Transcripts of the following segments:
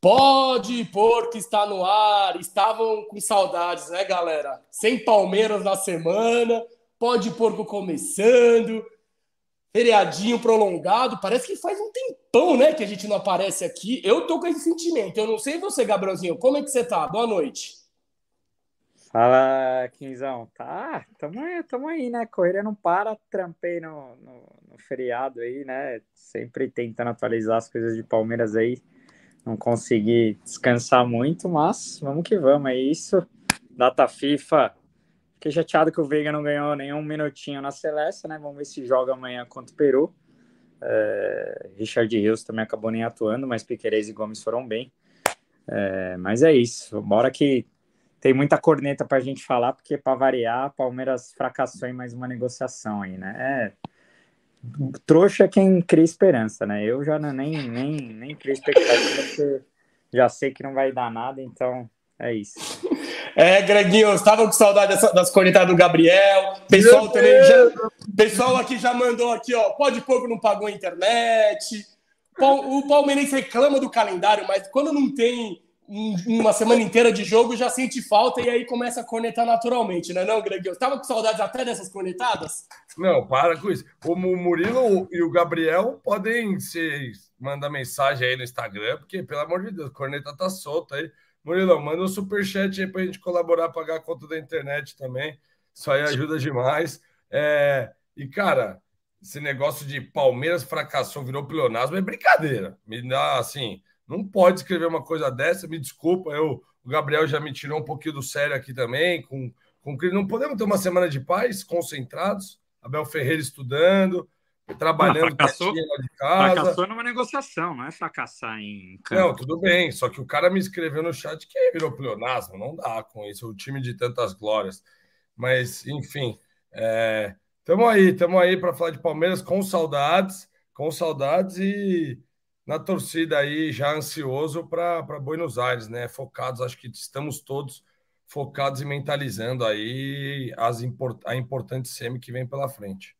Pode pôr que está no ar. Estavam com saudades, né, galera? Sem Palmeiras na semana, pode porco começando, feriadinho prolongado. Parece que faz um tempão, né, que a gente não aparece aqui. Eu tô com esse sentimento. Eu não sei você, Gabrielzinho, como é que você tá? Boa noite. Fala, Quinzão. Tá, tamo aí, tamo aí, né? Correria não para, trampei no, no, no feriado aí, né? Sempre tentando atualizar as coisas de Palmeiras aí não consegui descansar muito, mas vamos que vamos, é isso. Data FIFA. Fiquei chateado que o Veiga não ganhou nenhum minutinho na Celeste, né? Vamos ver se joga amanhã contra o Peru. É, Richard Rios também acabou nem atuando, mas Piqueires e Gomes foram bem. É, mas é isso. Bora que tem muita corneta para a gente falar, porque para variar, Palmeiras fracassou em mais uma negociação aí, né? É, trouxa é quem cria esperança, né? Eu já não, nem, nem, nem crio expectativa, porque já sei que não vai dar nada, então é isso. É, Greginho, estava com saudade das, das cornetadas do Gabriel. Pessoal também já, pessoal aqui já mandou aqui, ó. Pode pouco não pagou a internet. O Palmeirense reclama do calendário, mas quando não tem uma semana inteira de jogo, já sente falta e aí começa a cornetar naturalmente, né, não, Greg? Eu tava com saudades até dessas cornetadas? Não, para com isso. O Murilo e o Gabriel podem se mandar mensagem aí no Instagram, porque, pelo amor de Deus, a corneta tá solta aí. Murilo, manda um superchat aí pra gente colaborar, pagar a conta da internet também. Isso aí ajuda demais. É... E, cara, esse negócio de Palmeiras fracassou, virou pleonasmo, é brincadeira. Me dá, assim não pode escrever uma coisa dessa, me desculpa, eu, o Gabriel já me tirou um pouquinho do sério aqui também, com, com não podemos ter uma semana de paz, concentrados, Abel Ferreira estudando, trabalhando não, fracassou, de casa. Fracassou numa negociação, não é fracassar em campo. Não, tudo bem, só que o cara me escreveu no chat que virou pleonasmo, não dá com isso, o time de tantas glórias. Mas, enfim, estamos é, aí, estamos aí para falar de Palmeiras com saudades, com saudades e na torcida aí, já ansioso para Buenos Aires, né? Focados, acho que estamos todos focados e mentalizando aí as import a importante semi que vem pela frente.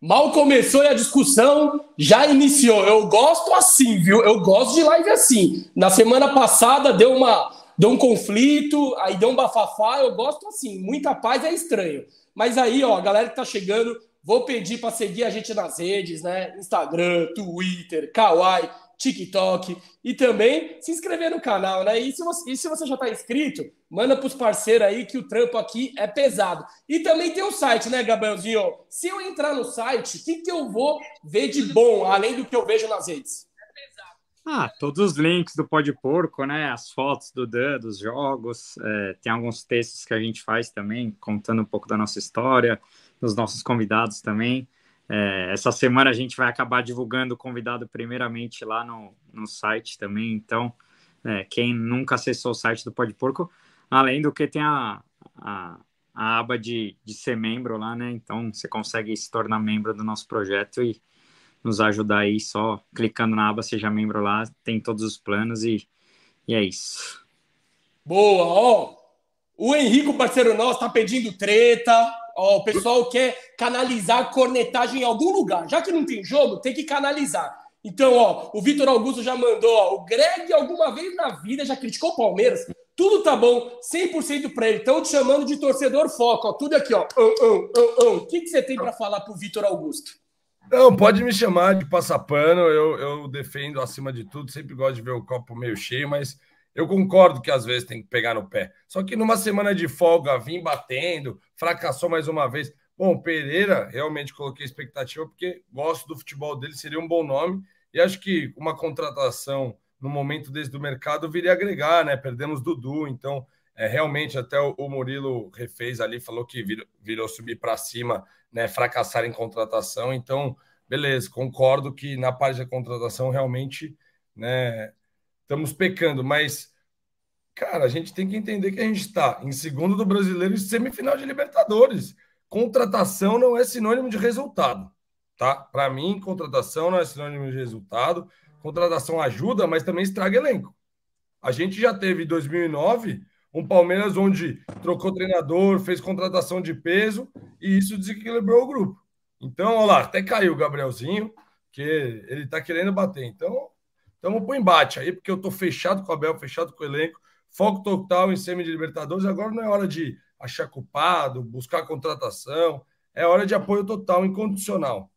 Mal começou e a discussão já iniciou. Eu gosto assim, viu? Eu gosto de live assim. Na semana passada deu uma deu um conflito, aí deu um bafafá. Eu gosto assim. Muita paz é estranho. Mas aí, ó, a galera que tá chegando, Vou pedir para seguir a gente nas redes, né? Instagram, Twitter, Kawaii, TikTok e também se inscrever no canal, né? E se você, e se você já está inscrito, manda para os parceiros aí que o trampo aqui é pesado. E também tem o um site, né, Gabrielzinho? Se eu entrar no site, o que, que eu vou ver de bom, além do que eu vejo nas redes? Ah, todos os links do Pode Porco, né? As fotos do Dan, dos jogos. É, tem alguns textos que a gente faz também, contando um pouco da nossa história dos nossos convidados também. É, essa semana a gente vai acabar divulgando o convidado primeiramente lá no, no site também. Então, é, quem nunca acessou o site do Pode Porco, além do que tem a, a, a, aba de, de ser membro lá, né? Então você consegue se tornar membro do nosso projeto e nos ajudar aí só clicando na aba Seja Membro lá, tem todos os planos e, e é isso. Boa, ó. O Henrico, parceiro nosso, tá pedindo treta Ó, o pessoal quer canalizar cornetagem em algum lugar. Já que não tem jogo, tem que canalizar. Então, ó, o Vitor Augusto já mandou, ó, o Greg alguma vez na vida já criticou o Palmeiras. Tudo tá bom, 100% para ele. Estão te chamando de torcedor foco, ó, tudo aqui, ó. O que, que você tem para falar pro Vitor Augusto? Não, pode me chamar de passapano, eu, eu defendo acima de tudo, sempre gosto de ver o copo meio cheio, mas eu concordo que às vezes tem que pegar no pé. Só que numa semana de folga, vim batendo, fracassou mais uma vez. Bom, Pereira, realmente coloquei expectativa porque gosto do futebol dele, seria um bom nome. E acho que uma contratação no momento desde o mercado viria agregar, né? Perdemos Dudu, então é, realmente até o, o Murilo refez ali, falou que virou, virou subir para cima, né? Fracassar em contratação. Então, beleza, concordo que na parte da contratação realmente, né? Estamos pecando, mas, cara, a gente tem que entender que a gente está em segundo do brasileiro e semifinal de Libertadores. Contratação não é sinônimo de resultado, tá? Para mim, contratação não é sinônimo de resultado. Contratação ajuda, mas também estraga elenco. A gente já teve em 2009 um Palmeiras onde trocou treinador, fez contratação de peso e isso desequilibrou o grupo. Então, olha lá, até caiu o Gabrielzinho, que ele tá querendo bater. Então, Então vamos pro embate aí, porque eu tô fechado com o Abel, fechado com o elenco, foco total em semi de Libertadores. Agora não é hora de achar culpado, buscar contratação, é hora de apoio total, incondicional.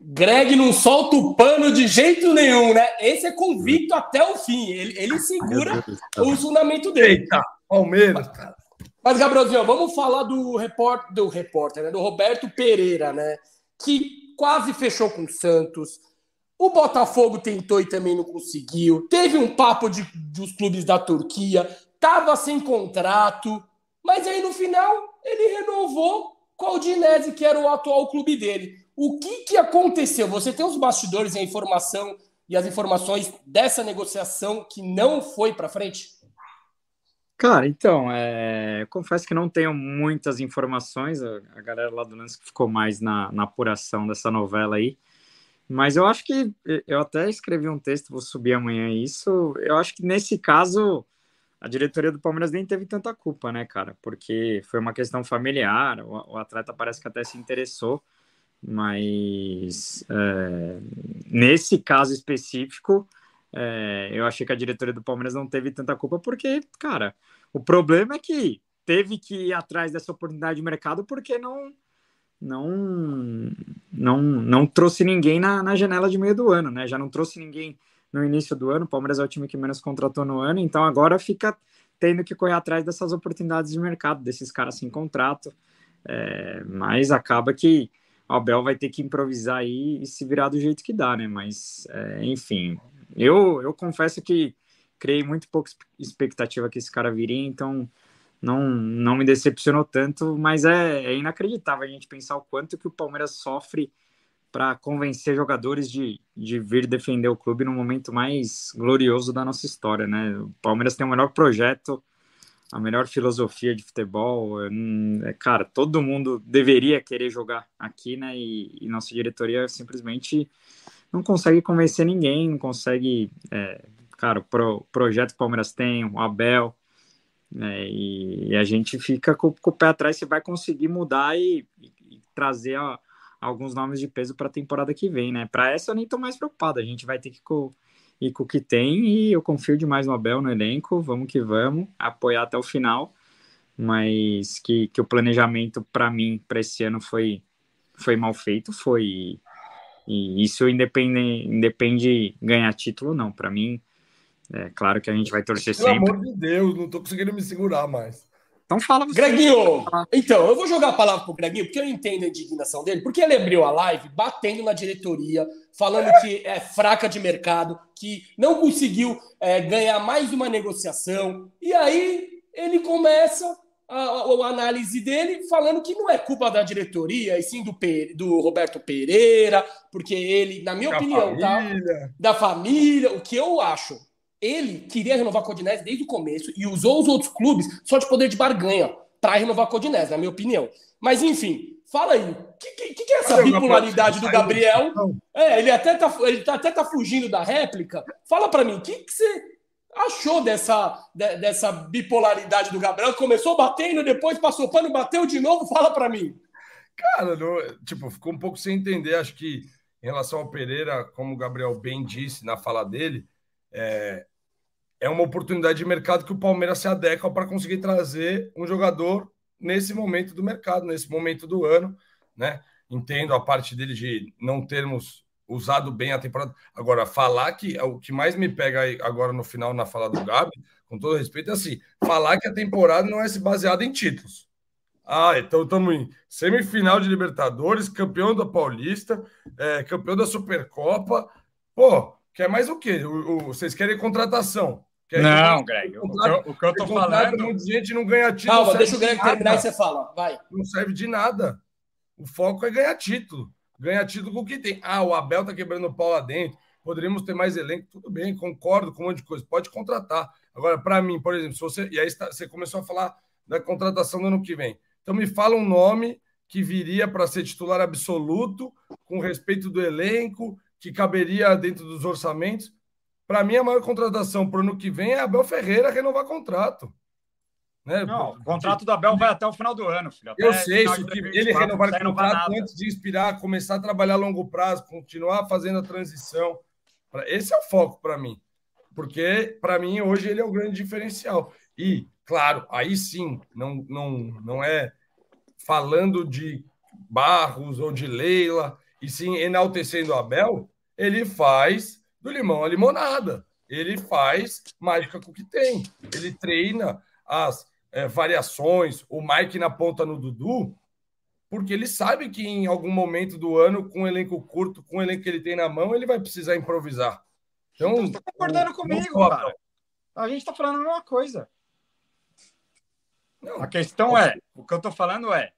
Greg não solta o pano de jeito nenhum, né? Esse é convicto até o fim. Ele, ele segura o fundamento dele. Eita, Palmeiras, cara. Mas, Gabrielzinho, vamos falar do repórter, do repórter, né? Do Roberto Pereira, né? Que quase fechou com o Santos. O Botafogo tentou e também não conseguiu. Teve um papo de, dos clubes da Turquia. Tava sem contrato. Mas aí, no final, ele renovou com o Udinese, que era o atual clube dele. O que, que aconteceu? Você tem os bastidores e a informação e as informações dessa negociação que não foi para frente? Cara, então, é... confesso que não tenho muitas informações. A galera lá do Lance ficou mais na, na apuração dessa novela aí. Mas eu acho que eu até escrevi um texto, vou subir amanhã isso. Eu acho que nesse caso a diretoria do Palmeiras nem teve tanta culpa, né, cara? Porque foi uma questão familiar. O, o atleta parece que até se interessou. Mas é, nesse caso específico, é, eu achei que a diretoria do Palmeiras não teve tanta culpa, porque, cara, o problema é que teve que ir atrás dessa oportunidade de mercado porque não não não, não trouxe ninguém na, na janela de meio do ano, né? Já não trouxe ninguém no início do ano. O Palmeiras é o time que menos contratou no ano, então agora fica tendo que correr atrás dessas oportunidades de mercado, desses caras sem contrato. É, mas acaba que o Abel vai ter que improvisar aí e se virar do jeito que dá, né? Mas, é, enfim, eu, eu confesso que criei muito pouca expectativa que esse cara viria, então não, não me decepcionou tanto, mas é, é inacreditável a gente pensar o quanto que o Palmeiras sofre para convencer jogadores de, de vir defender o clube no momento mais glorioso da nossa história, né? O Palmeiras tem o melhor projeto, a melhor filosofia de futebol. É, cara, todo mundo deveria querer jogar aqui, né? E, e nossa diretoria simplesmente não consegue convencer ninguém, não consegue. É, cara, o pro, projeto que o Palmeiras tem, o Abel, né, e, e, a gente fica com, com, o pé atrás se vai conseguir mudar e, e, trazer a, alguns nomes de peso para a temporada que vem, né? Para essa eu nem estou mais preocupado, a gente vai ter que e com o que tem, e eu confio demais no Abel, no elenco, vamos que vamos, apoiar até o final, mas que, que o planejamento para mim, para esse ano, foi, foi mal feito, foi, e isso independe, independe ganhar título, não, para mim, é claro que a gente vai torcer Pelo sempre. Pelo amor de Deus, não tô conseguindo me segurar mais. Então fala você. Greginho! Então, eu vou jogar a palavra pro Greginho, porque eu entendo a indignação dele, porque ele abriu a live batendo na diretoria, falando que é fraca de mercado, que não conseguiu é, ganhar mais uma negociação. E aí ele começa a, a, a, análise dele falando que não é culpa da diretoria, e sim do, do Roberto Pereira, porque ele, na minha da opinião, tá? família. tá? Da família, o que eu acho ele queria renovar com o Codinese desde o começo e usou os outros clubes só de poder de barganha para renovar com o Codinese, na minha opinião. Mas enfim, fala aí, o que, que, que, é essa bipolaridade do Gabriel? É, ele até tá, ele tá, até tá fugindo da réplica. Fala para mim, o que, que você achou dessa, de, dessa bipolaridade do Gabriel? Começou batendo, depois passou pano, bateu de novo? Fala para mim. Cara, não, tipo, ficou um pouco sem entender. Acho que em relação ao Pereira, como o Gabriel bem disse na fala dele, é, é uma oportunidade de mercado que o Palmeiras se adequa para conseguir trazer um jogador nesse momento do mercado, nesse momento do ano, né? Entendo a parte dele de não termos usado bem a temporada. Agora, falar que o que mais me pega agora no final na fala do Gabi, com todo respeito, é assim: falar que a temporada não é se baseada em títulos. Ah, então estamos em semifinal de Libertadores, campeão da Paulista, é, campeão da Supercopa. Pô, Quer mais o quê? O, o, vocês querem contratação? Não, Greg. O, que eu, o que eu tô falando. Muita gente não ganha título. Calma, deixa o Greg terminar e você fala. Vai. Não serve de nada. O foco é ganhar título. Ganhar título com o que tem. Ah, o Abel tá quebrando o pau lá dentro. Poderíamos ter mais elenco. Tudo bem, concordo com um monte de coisa. Pode contratar. Agora, para mim, por exemplo, se você. E aí você começou a falar da contratação do ano que vem. Então, me fala um nome que viria para ser titular absoluto, com respeito do elenco, que caberia dentro dos orçamentos. Para mim, a maior contratação para o ano que vem é Abel Ferreira renovar contrato. Né? Não, o contrato do Abel vai até o final do ano, filho. Até eu sei, isso que ele renovar o contrato antes de inspirar, começar a trabalhar a longo prazo, continuar fazendo a transição. Esse é o foco para mim. Porque, para mim, hoje ele é o grande diferencial. E, claro, aí sim, não, não, não é falando de Barros ou de Leila, e sim enaltecendo o Abel, ele faz do limão a limonada. Ele faz mágica com o que tem. Ele treina as é, variações, o Mike na ponta no Dudu, porque ele sabe que em algum momento do ano, com um elenco curto, com o elenco que ele tem na mão, ele vai precisar improvisar. Então, então você está concordando o, comigo, o... cara. A gente está falando a mesma coisa. Não, a questão é, o que eu estou falando é,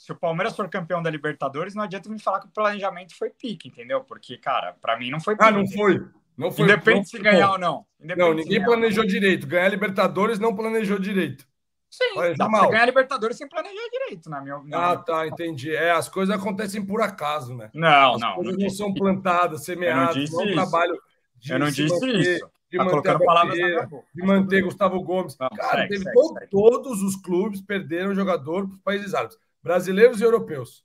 se o Palmeiras for campeão da Libertadores, não adianta me falar que o planejamento foi pique, entendeu? Porque, cara, para mim não foi pique. Ah, não foi. Não foi. Independe não, se ganhar ou não. Não, ninguém planejou direito. Ganhar Libertadores não planejou direito. Sim, Planejou dá mal. pra ganhar Libertadores sem planejar direito, na minha opinião. Ah, tá, entendi. É, as coisas acontecem por acaso, né? Não, as não. As coisas não, não são plantadas, semeadas, não é um trabalho de Eu não disse manter, isso. De tá manter, palavras de manter Gustavo Gomes. Não, Cara, segue, segue, todo, segue. todos os clubes perderam jogador para os países árabes, brasileiros e europeus.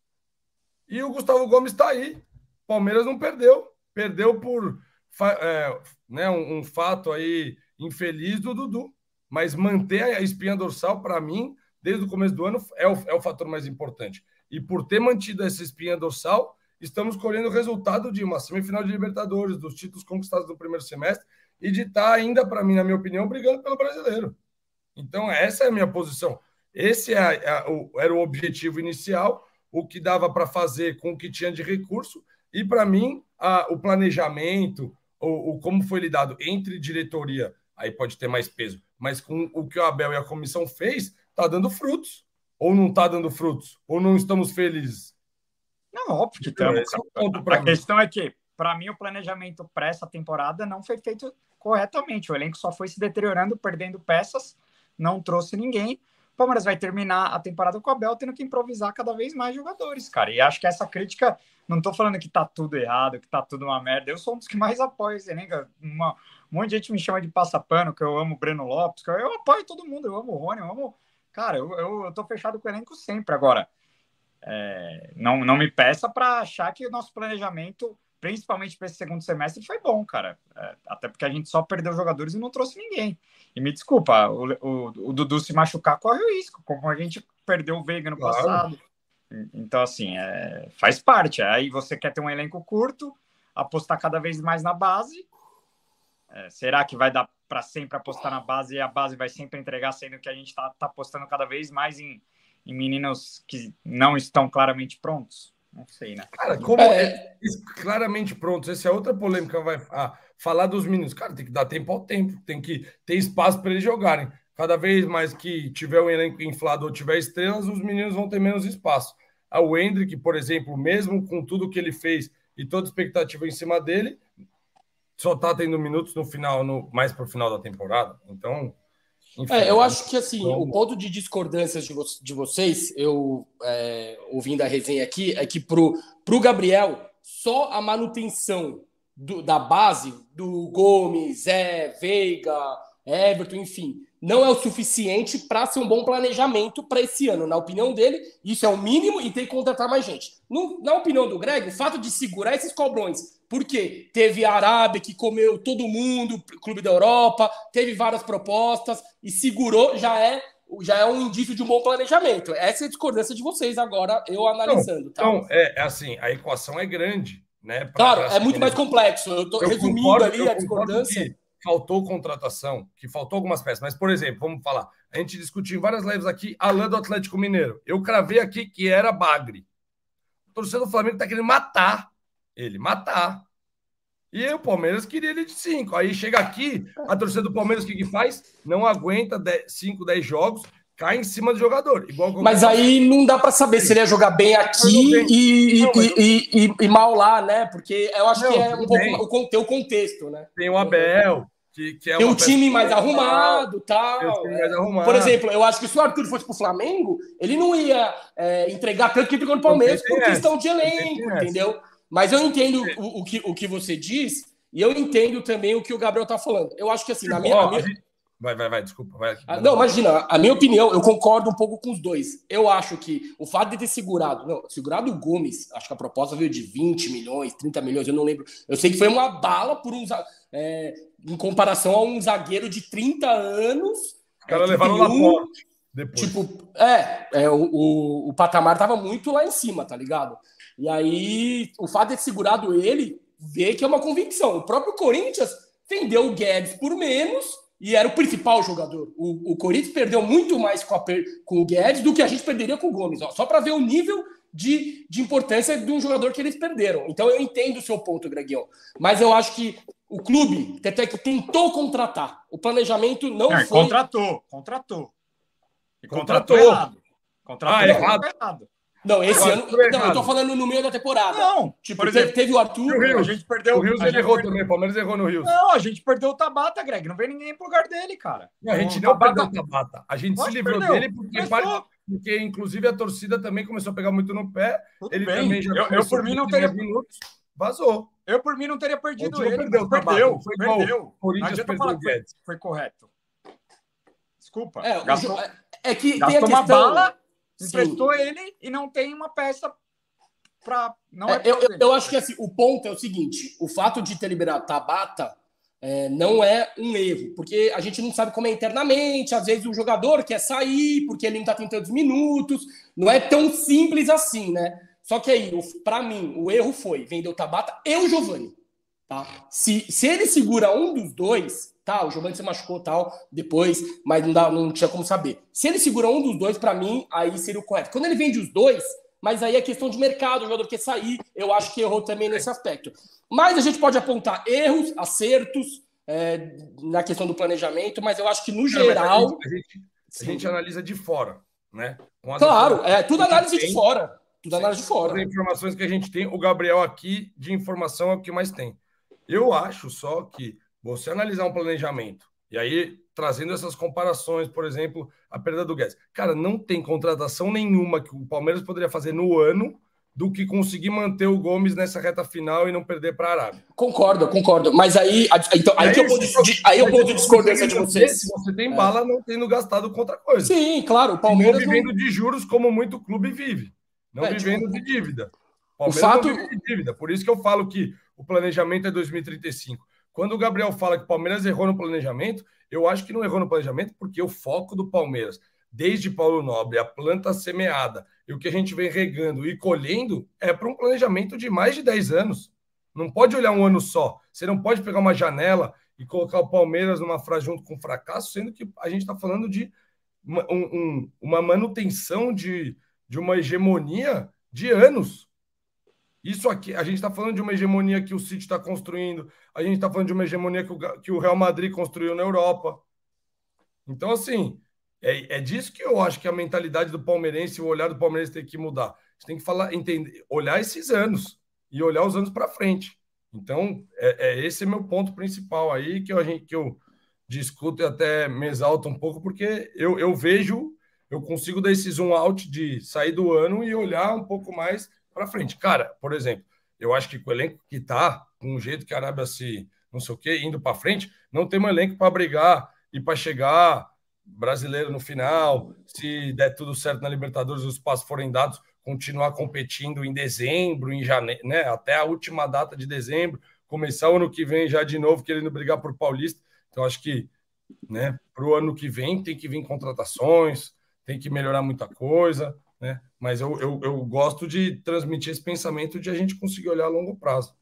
E o Gustavo Gomes está aí. Palmeiras não perdeu. Perdeu por é, né, um, um fato aí infeliz do Dudu. Mas manter a espinha dorsal, para mim, desde o começo do ano, é o, é o fator mais importante. E por ter mantido essa espinha dorsal, estamos colhendo o resultado de uma semifinal de Libertadores, dos títulos conquistados no primeiro semestre e de estar tá ainda, para mim, na minha opinião, brigando pelo brasileiro. Então, essa é a minha posição. Esse é o, era o objetivo inicial, o que dava para fazer com o que tinha de recurso, e para mim, a, o planejamento, o, o, como foi lidado entre diretoria, aí pode ter mais peso, mas com o que o Abel e a comissão fez, está dando frutos. Ou não está dando frutos? Ou não estamos felizes? Não, óbvio que estamos. É a mim. questão é que, para mim, o planejamento para essa temporada não foi feito corretamente. O elenco só foi se deteriorando, perdendo peças, não trouxe ninguém. O Palmeiras vai terminar a temporada com o Abel tendo que improvisar cada vez mais jogadores, cara. E acho que essa crítica, não tô falando que tá tudo errado, que tá tudo uma merda. Eu sou um dos que mais apoio esse elenco. Uma, um monte de gente me chama de passapano, que eu amo o Breno Lopes, que eu, eu apoio todo mundo, eu amo o Rony, eu amo. Cara, eu, eu, eu tô fechado com o elenco sempre. Agora, é, não, não me peça para achar que o nosso planejamento, principalmente para esse segundo semestre, foi bom, cara. É, até porque a gente só perdeu jogadores e não trouxe ninguém. E me desculpa, o, o, o Dudu se machucar corre o risco, como a gente perdeu o Veiga no claro. passado. Então, assim, é, faz parte. Aí você quer ter um elenco curto, apostar cada vez mais na base. É, será que vai dar para sempre apostar na base e a base vai sempre entregar, sendo que a gente está tá apostando cada vez mais em em meninos que não estão claramente prontos? Não sei, né? Cara, como é, é claramente prontos? Essa é outra polêmica. Vai ah, falar dos meninos. Cara, tem que dar tempo ao tempo, tem que ter espaço para eles jogarem. Cada vez mais que tiver um elenco inflado ou tiver estrelas, os meninos vão ter menos espaço. Ah, o Hendrick, por exemplo, mesmo com tudo que ele fez e toda expectativa em cima dele, só tá tendo minutos no final, no, mais para o final da temporada. Então, enfim, é, eu acho que assim, o ponto de discordância de, vo de vocês, eu é, ouvindo a resenha aqui, é que pro, pro Gabriel, só a manutenção do, da base do Gomes, Zé, Veiga, Everton, enfim, não é o suficiente para ser um bom planejamento para esse ano. Na opinião dele, isso é o mínimo e tem que contratar mais gente. No, na opinião do Greg, o fato de segurar esses cobrões, porque teve a Arábia que comeu todo mundo, Clube da Europa, teve várias propostas e segurou, já é já é um indício de um bom planejamento. Essa é a discordância de vocês agora, eu analisando. Tá? Então, é, é assim, a equação é grande, né? Claro, é muito mais complexo. Eu estou resumindo concordo, ali a discordância faltou contratação, que faltou algumas peças. Mas, por exemplo, vamos falar. A gente discutiu em várias lives aqui Alain do Atlético Mineiro. Eu cravei aqui que era Bagre. O torcedor do Flamengo está querendo matar ele, matar. E o Palmeiras queria ele de 5. Aí chega aqui, a torcida do Palmeiras, o que, que faz? Não aguenta 5, 10 jogos, cai em cima do jogador. Mas aí não dá para saber se ele ia jogar bem aqui e, não, mas... e, e, e, mal lá, né? Porque eu acho não, que é um pouco o, o contexto, né? Tem o Abel, que, que é tem um time mais arrumado tal. Time mais arrumado. Por exemplo, eu acho que se o Arthur fosse pro Flamengo, ele não ia é, entregar tanto que entregou no Palmeiras por questão de elenco, entendeu? Mas eu entendo o, o, que, o que você diz e eu entendo também o que o Gabriel tá falando. Eu acho que assim, na minha, minha... Vai, vai, vai, desculpa. Vai. Ah, não, imagina, a minha opinião, eu concordo um pouco com os dois. Eu acho que o fato de ter segurado, não, segurado o Gomes, acho que a proposta veio de 20 milhões, 30 milhões, eu não lembro. Eu sei que foi uma bala por uns. É, em comparação a um zagueiro de 30 anos. Os caras é, levaram na porte. Depois. Tipo, é, é o, o, o patamar tava muito lá em cima, tá ligado? E aí, o fato de ter segurado ele, vê que é uma convicção. O próprio Corinthians vendeu o Guedes por menos e era o principal jogador. O, o Corinthians perdeu muito mais com, a, com o Guedes do que a gente perderia com o Gomes. Ó, só para ver o nível de, de importância de um jogador que eles perderam. Então eu entendo o seu ponto, Gregião. Mas eu acho que o clube até que tentou contratar. O planejamento não é, foi. Contratou, contratou. E contratou, contratou errado. Contratou ah, errado. errado. Não, esse ano. Não, eu tô falando no meio da temporada. Não, tipo, por exemplo, teve o Arthur. O a gente perdeu. O Rios errou também. O Palmeiras errou no Rios. Não, a gente perdeu o Tabata, Greg. Não veio ninguém pro lugar dele, cara. Não, a gente não Tabata... perdeu o Tabata. A gente se livrou perdeu. dele porque, porque, inclusive, a torcida também começou a pegar muito no pé. Tudo ele bem. também já. Eu, eu por mim, não teria. Minutos, vazou. Eu, por mim, não teria perdido ele. Perdeu, perdeu. Foi perdeu. Corinthians perdeu o Guedes. Foi correto. Desculpa. É, gastou, é que tem a questão... uma bala emprestou ele e não tem uma peça para. Não é, é eu, eu, acho que assim, o ponto é o seguinte: o fato de ter liberado Tabata é, não é um erro, porque a gente não sabe como é internamente, às vezes o jogador quer sair porque ele não está tentando os minutos, não é tão simples assim, né? Só que aí, para mim, o erro foi vender o Tabata e o Giovani. Tá? Se, se ele segura um dos dois, Tá, o Giovanni se machucou tal, depois, mas não, dá, não tinha como saber. Se ele segura um dos dois, para mim, aí seria o correto. Quando ele vende os dois, mas aí é questão de mercado, o jogador quer sair, eu acho que errou também nesse aspecto. Mas a gente pode apontar erros, acertos é, na questão do planejamento, mas eu acho que no geral. a, gente, a, gente, analisa de fora, né? claro, é tudo análise de fora. Tudo análise de fora. As informações que a gente tem, o Gabriel aqui de informação é o que mais tem. Eu acho só que você analisar um planejamento e aí trazendo essas comparações, por exemplo, a perda do Guedes. Cara, não tem contratação nenhuma que o Palmeiras poderia fazer no ano do que conseguir manter o Gomes nessa reta final e não perder para a Arábia. Concordo, concordo. Mas aí, então, aí, aí, eu de, aí eu ponto de discordância de vocês. Você tem é. bala não tendo gastado com outra coisa. Sim, claro. O Palmeiras não vivendo não... de juros como muito clube vive. Não é, vivendo tipo, de dívida. O, o fato... não vive de dívida. Por isso que eu falo que o planejamento é 2035. Quando o Gabriel fala que o Palmeiras errou no planejamento, eu acho que não errou no planejamento porque o foco do Palmeiras, desde Paulo Nobre, a planta semeada e o que a gente vem regando e colhendo, é para um planejamento de mais de 10 anos. Não pode olhar um ano só. Você não pode pegar uma janela e colocar o Palmeiras numa frase junto com fracasso, sendo que a gente está falando de uma, um, uma manutenção de, de uma hegemonia de anos. Isso aqui, a gente está falando de uma hegemonia que o City está construindo, a gente está falando de uma hegemonia que o, que o Real Madrid construiu na Europa. Então, assim, é, é disso que eu acho que a mentalidade do palmeirense, o olhar do palmeirense tem que mudar. Você tem que falar, entender, olhar esses anos e olhar os anos para frente. Então, é, é, esse é meu ponto principal aí que eu, que eu discuto e até me exalto um pouco, porque eu, eu vejo, eu consigo dar esse zoom out de sair do ano e olhar um pouco mais para frente. Cara, por exemplo, eu acho que com o elenco que tá, com o jeito que a Arábia se, não sei o quê, indo para frente, não tem um elenco para brigar e para chegar brasileiro no final, se der tudo certo na Libertadores, os passos forem dados, continuar competindo em dezembro, em janeiro, né, até a última data de dezembro, começar o ano que vem já de novo querendo brigar por Paulista. Então acho que, né, para o ano que vem tem que vir contratações, tem que melhorar muita coisa né? Mas eu, eu, eu gosto de transmitir esse pensamento de a gente conseguir olhar a longo prazo.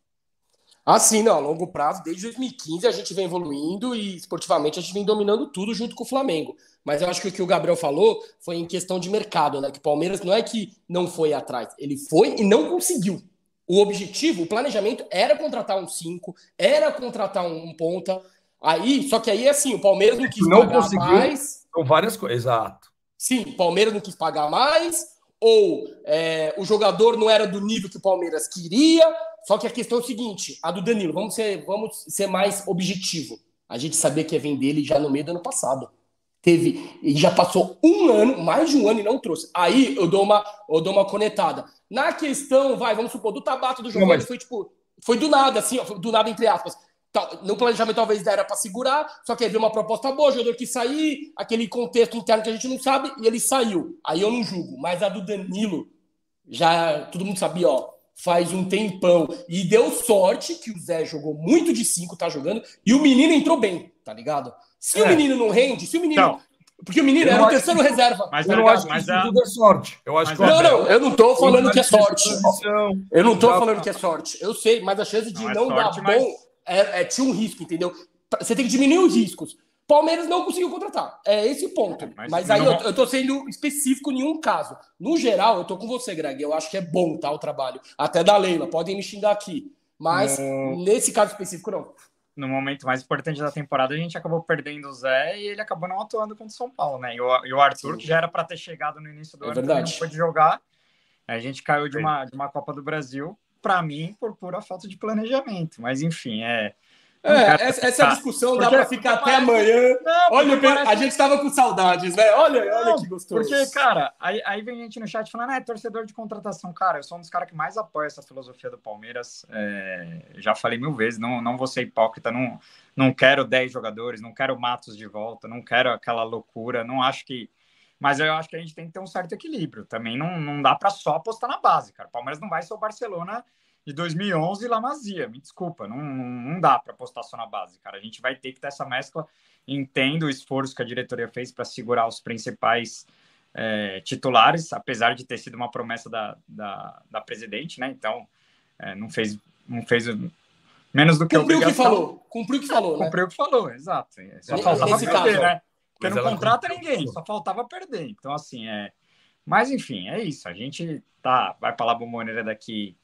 Ah, sim, não, a longo prazo, desde 2015 a gente vem evoluindo e esportivamente a gente vem dominando tudo junto com o Flamengo. Mas eu acho que o que o Gabriel falou foi em questão de mercado, né? Que o Palmeiras não é que não foi atrás, ele foi e não conseguiu. O objetivo, o planejamento era contratar um 5, era contratar um, ponta. Aí, só que aí assim, o Palmeiras não quis não pagar conseguiu, mais. Com várias coisas, exato. Sim, o Palmeiras não quis pagar mais, ou é, o jogador não era do nível que o Palmeiras queria. Só que a questão é o seguinte: a do Danilo, vamos ser, vamos ser mais objetivo. A gente sabia que ia vender ele já no meio do ano passado. Teve, e já passou um ano, mais de um ano e não trouxe. Aí eu dou uma, eu dou uma conectada. Na questão, vai, vamos supor, do Tabato do Giovanni, mas... foi tipo, foi do nada, assim, do nada, entre aspas. No planejamento talvez era para segurar, só que aí veio uma proposta boa, o jogador que sair, aquele contexto interno que a gente não sabe, e ele saiu. Aí eu não julgo. Mas a do Danilo, já todo mundo sabia, ó, faz um tempão. E deu sorte que o Zé jogou muito de cinco, tá jogando, e o menino entrou bem, tá ligado? Se é. o menino não rende, se o menino. Então, porque o menino era o terceiro que... reserva. Mas eu não acho que isso a... tudo é sorte. Eu acho que não, não, eu não tô falando que é sorte. Eu não tô falando que é sorte. Eu sei, mas a chance de não, é não sorte, dar mas... bom é, é, tinha um risco, entendeu? Você tem que diminuir os riscos. Palmeiras não conseguiu contratar. É esse o ponto. Mas, mas aí não... eu, eu tô sendo específico em um caso. No geral, eu tô com você, Greg. Eu acho que é bom tá, o trabalho. Até da Leila. Podem me xingar aqui. Mas nesse caso específico, não. No momento mais importante da temporada, a gente acabou perdendo o Zé e ele acabou não atuando contra o São Paulo, né? E o, e o Arthur, Sim. que já era para ter chegado no início do é ano, verdade. não pôde jogar. A gente caiu de uma, de uma Copa do Brasil para mim, por pura falta de planejamento. Mas, enfim, é. É, essa, essa discussão dá para ficar até parece... amanhã. Não, olha, parece... a gente estava com saudades, né? Olha, não, olha que gostoso. Porque, cara, aí, aí vem gente no chat falando, ah, é torcedor de contratação. Cara, eu sou um dos caras que mais apoia essa filosofia do Palmeiras. É, já falei mil vezes, não, não vou ser hipócrita, não, não quero 10 jogadores, não quero Matos de volta, não quero aquela loucura, não acho que mas eu acho que a gente tem que ter um certo equilíbrio. Também não, não dá para só apostar na base, cara. O Palmeiras não vai ser o Barcelona de 2011 lá Mazia. Me desculpa, não, não dá para apostar só na base, cara. A gente vai ter que ter essa mescla. Entendo o esforço que a diretoria fez para segurar os principais é, titulares, apesar de ter sido uma promessa da, da, da presidente, né? Então, é, não fez não fez menos do que Cumpriu o que falou. Cumpriu o que falou, né? Cumpriu o que falou, exato. Só faltava perder, caso, né? Porque não contrata ninguém, só faltava perder. Então, assim, é. Mas, enfim, é isso. A gente tá, vai para lá Bomboneira daqui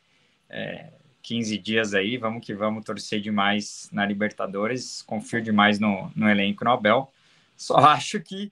é, 15 dias aí. Vamos que vamos torcer demais na Libertadores. Confio demais no, no elenco no Abel. Só acho que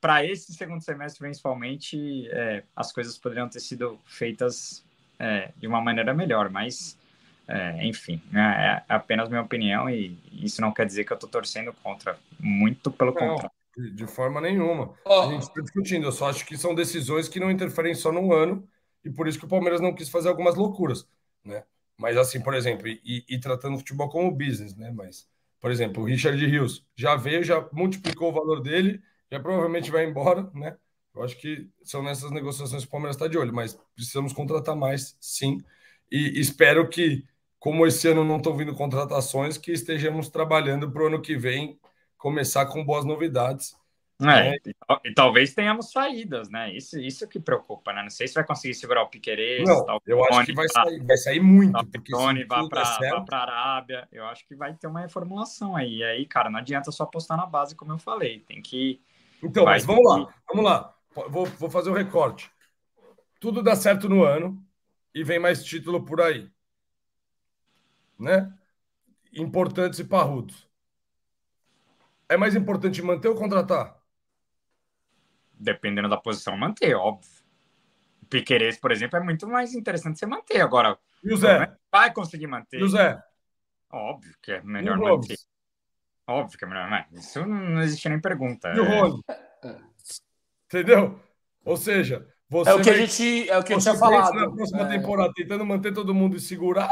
para esse segundo semestre, principalmente, é, as coisas poderiam ter sido feitas é, de uma maneira melhor, mas. É, enfim, é, é apenas minha opinião e isso não quer dizer que eu estou torcendo contra, muito pelo não. contrário. De forma nenhuma. Oh. A gente está discutindo. Eu só acho que são decisões que não interferem só num ano e por isso que o Palmeiras não quis fazer algumas loucuras, né? Mas assim, por exemplo, e, e tratando o futebol como business, né? Mas, por exemplo, o Richard Rios já veio, já multiplicou o valor dele, já provavelmente vai embora, né? Eu acho que são nessas negociações que o Palmeiras está de olho, mas precisamos contratar mais, sim. E espero que, como esse ano não estão vindo contratações, que estejamos trabalhando para o ano que vem começar com boas novidades. É, né? e, e, talvez tenhamos saídas, né? Isso, isso que preocupa, né? Não sei se vai conseguir segurar o Piqueires. Não, tal, eu acho que vai, pra, sair, vai sair muito. O Tony vai para a Arábia. Eu acho que vai ter uma reformulação aí. E aí, cara, não adianta só apostar na base, como eu falei. Tem que. Então, mas vamos lá, vamos lá. Vou, vou fazer o um recorte. Tudo dá certo no ano e vem mais título por aí. Né? Importantes e parrudos. É mais importante manter ou contratar? Dependendo da posição, manter, óbvio. O Piqueires, por exemplo, é muito mais interessante você manter. Agora, e o Zé? vai conseguir manter. E o Zé? Óbvio que é melhor manter. Óbvio que é melhor manter. Isso não existe nem pergunta. E o é. Rony? Entendeu? Ou seja, você. É o que vai... a gente, é o que eu tinha falado. Na próxima é... temporada, tentando manter todo mundo e segurar,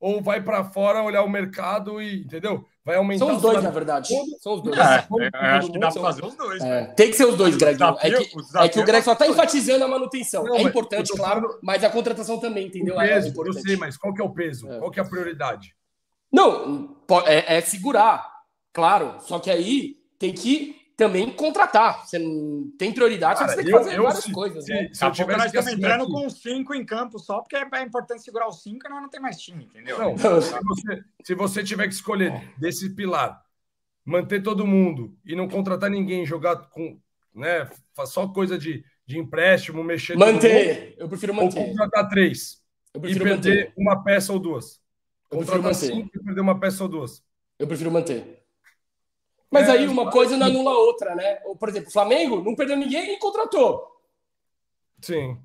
ou vai para fora olhar o mercado e. Entendeu? vai aumentar. São os dois, na verdade. São os dois. É, eu acho que dá para fazer os dois. É, tem que ser os dois, Greg. É que, é que o Greg só está enfatizando a manutenção. Não, é importante, claro, falando... mas a contratação também, entendeu? É peso, é eu sei, mas qual que é o peso? É. Qual que é a prioridade? Não, é, é segurar, claro. Só que aí tem que também contratar. Você não tem prioridade, Cara, você tem que fazer eu, várias se, coisas. Se, né? se eu tivesse nós estamos entrando aqui. com cinco em campo só, porque é, importante segurar os cinco nós não tem mais time, entendeu? Não, se, você, se você tiver que escolher desse pilar, manter todo mundo e não contratar ninguém, jogar com né, só coisa de, de empréstimo, mexer. Manter, eu prefiro manter. Ou contratar três e perder manter. uma peça ou duas. Eu contratar cinco e perder uma peça ou duas. Eu prefiro manter. Mas é, aí uma coisa não anula a outra, né? Por exemplo, o Flamengo não perdeu ninguém e contratou. Sim.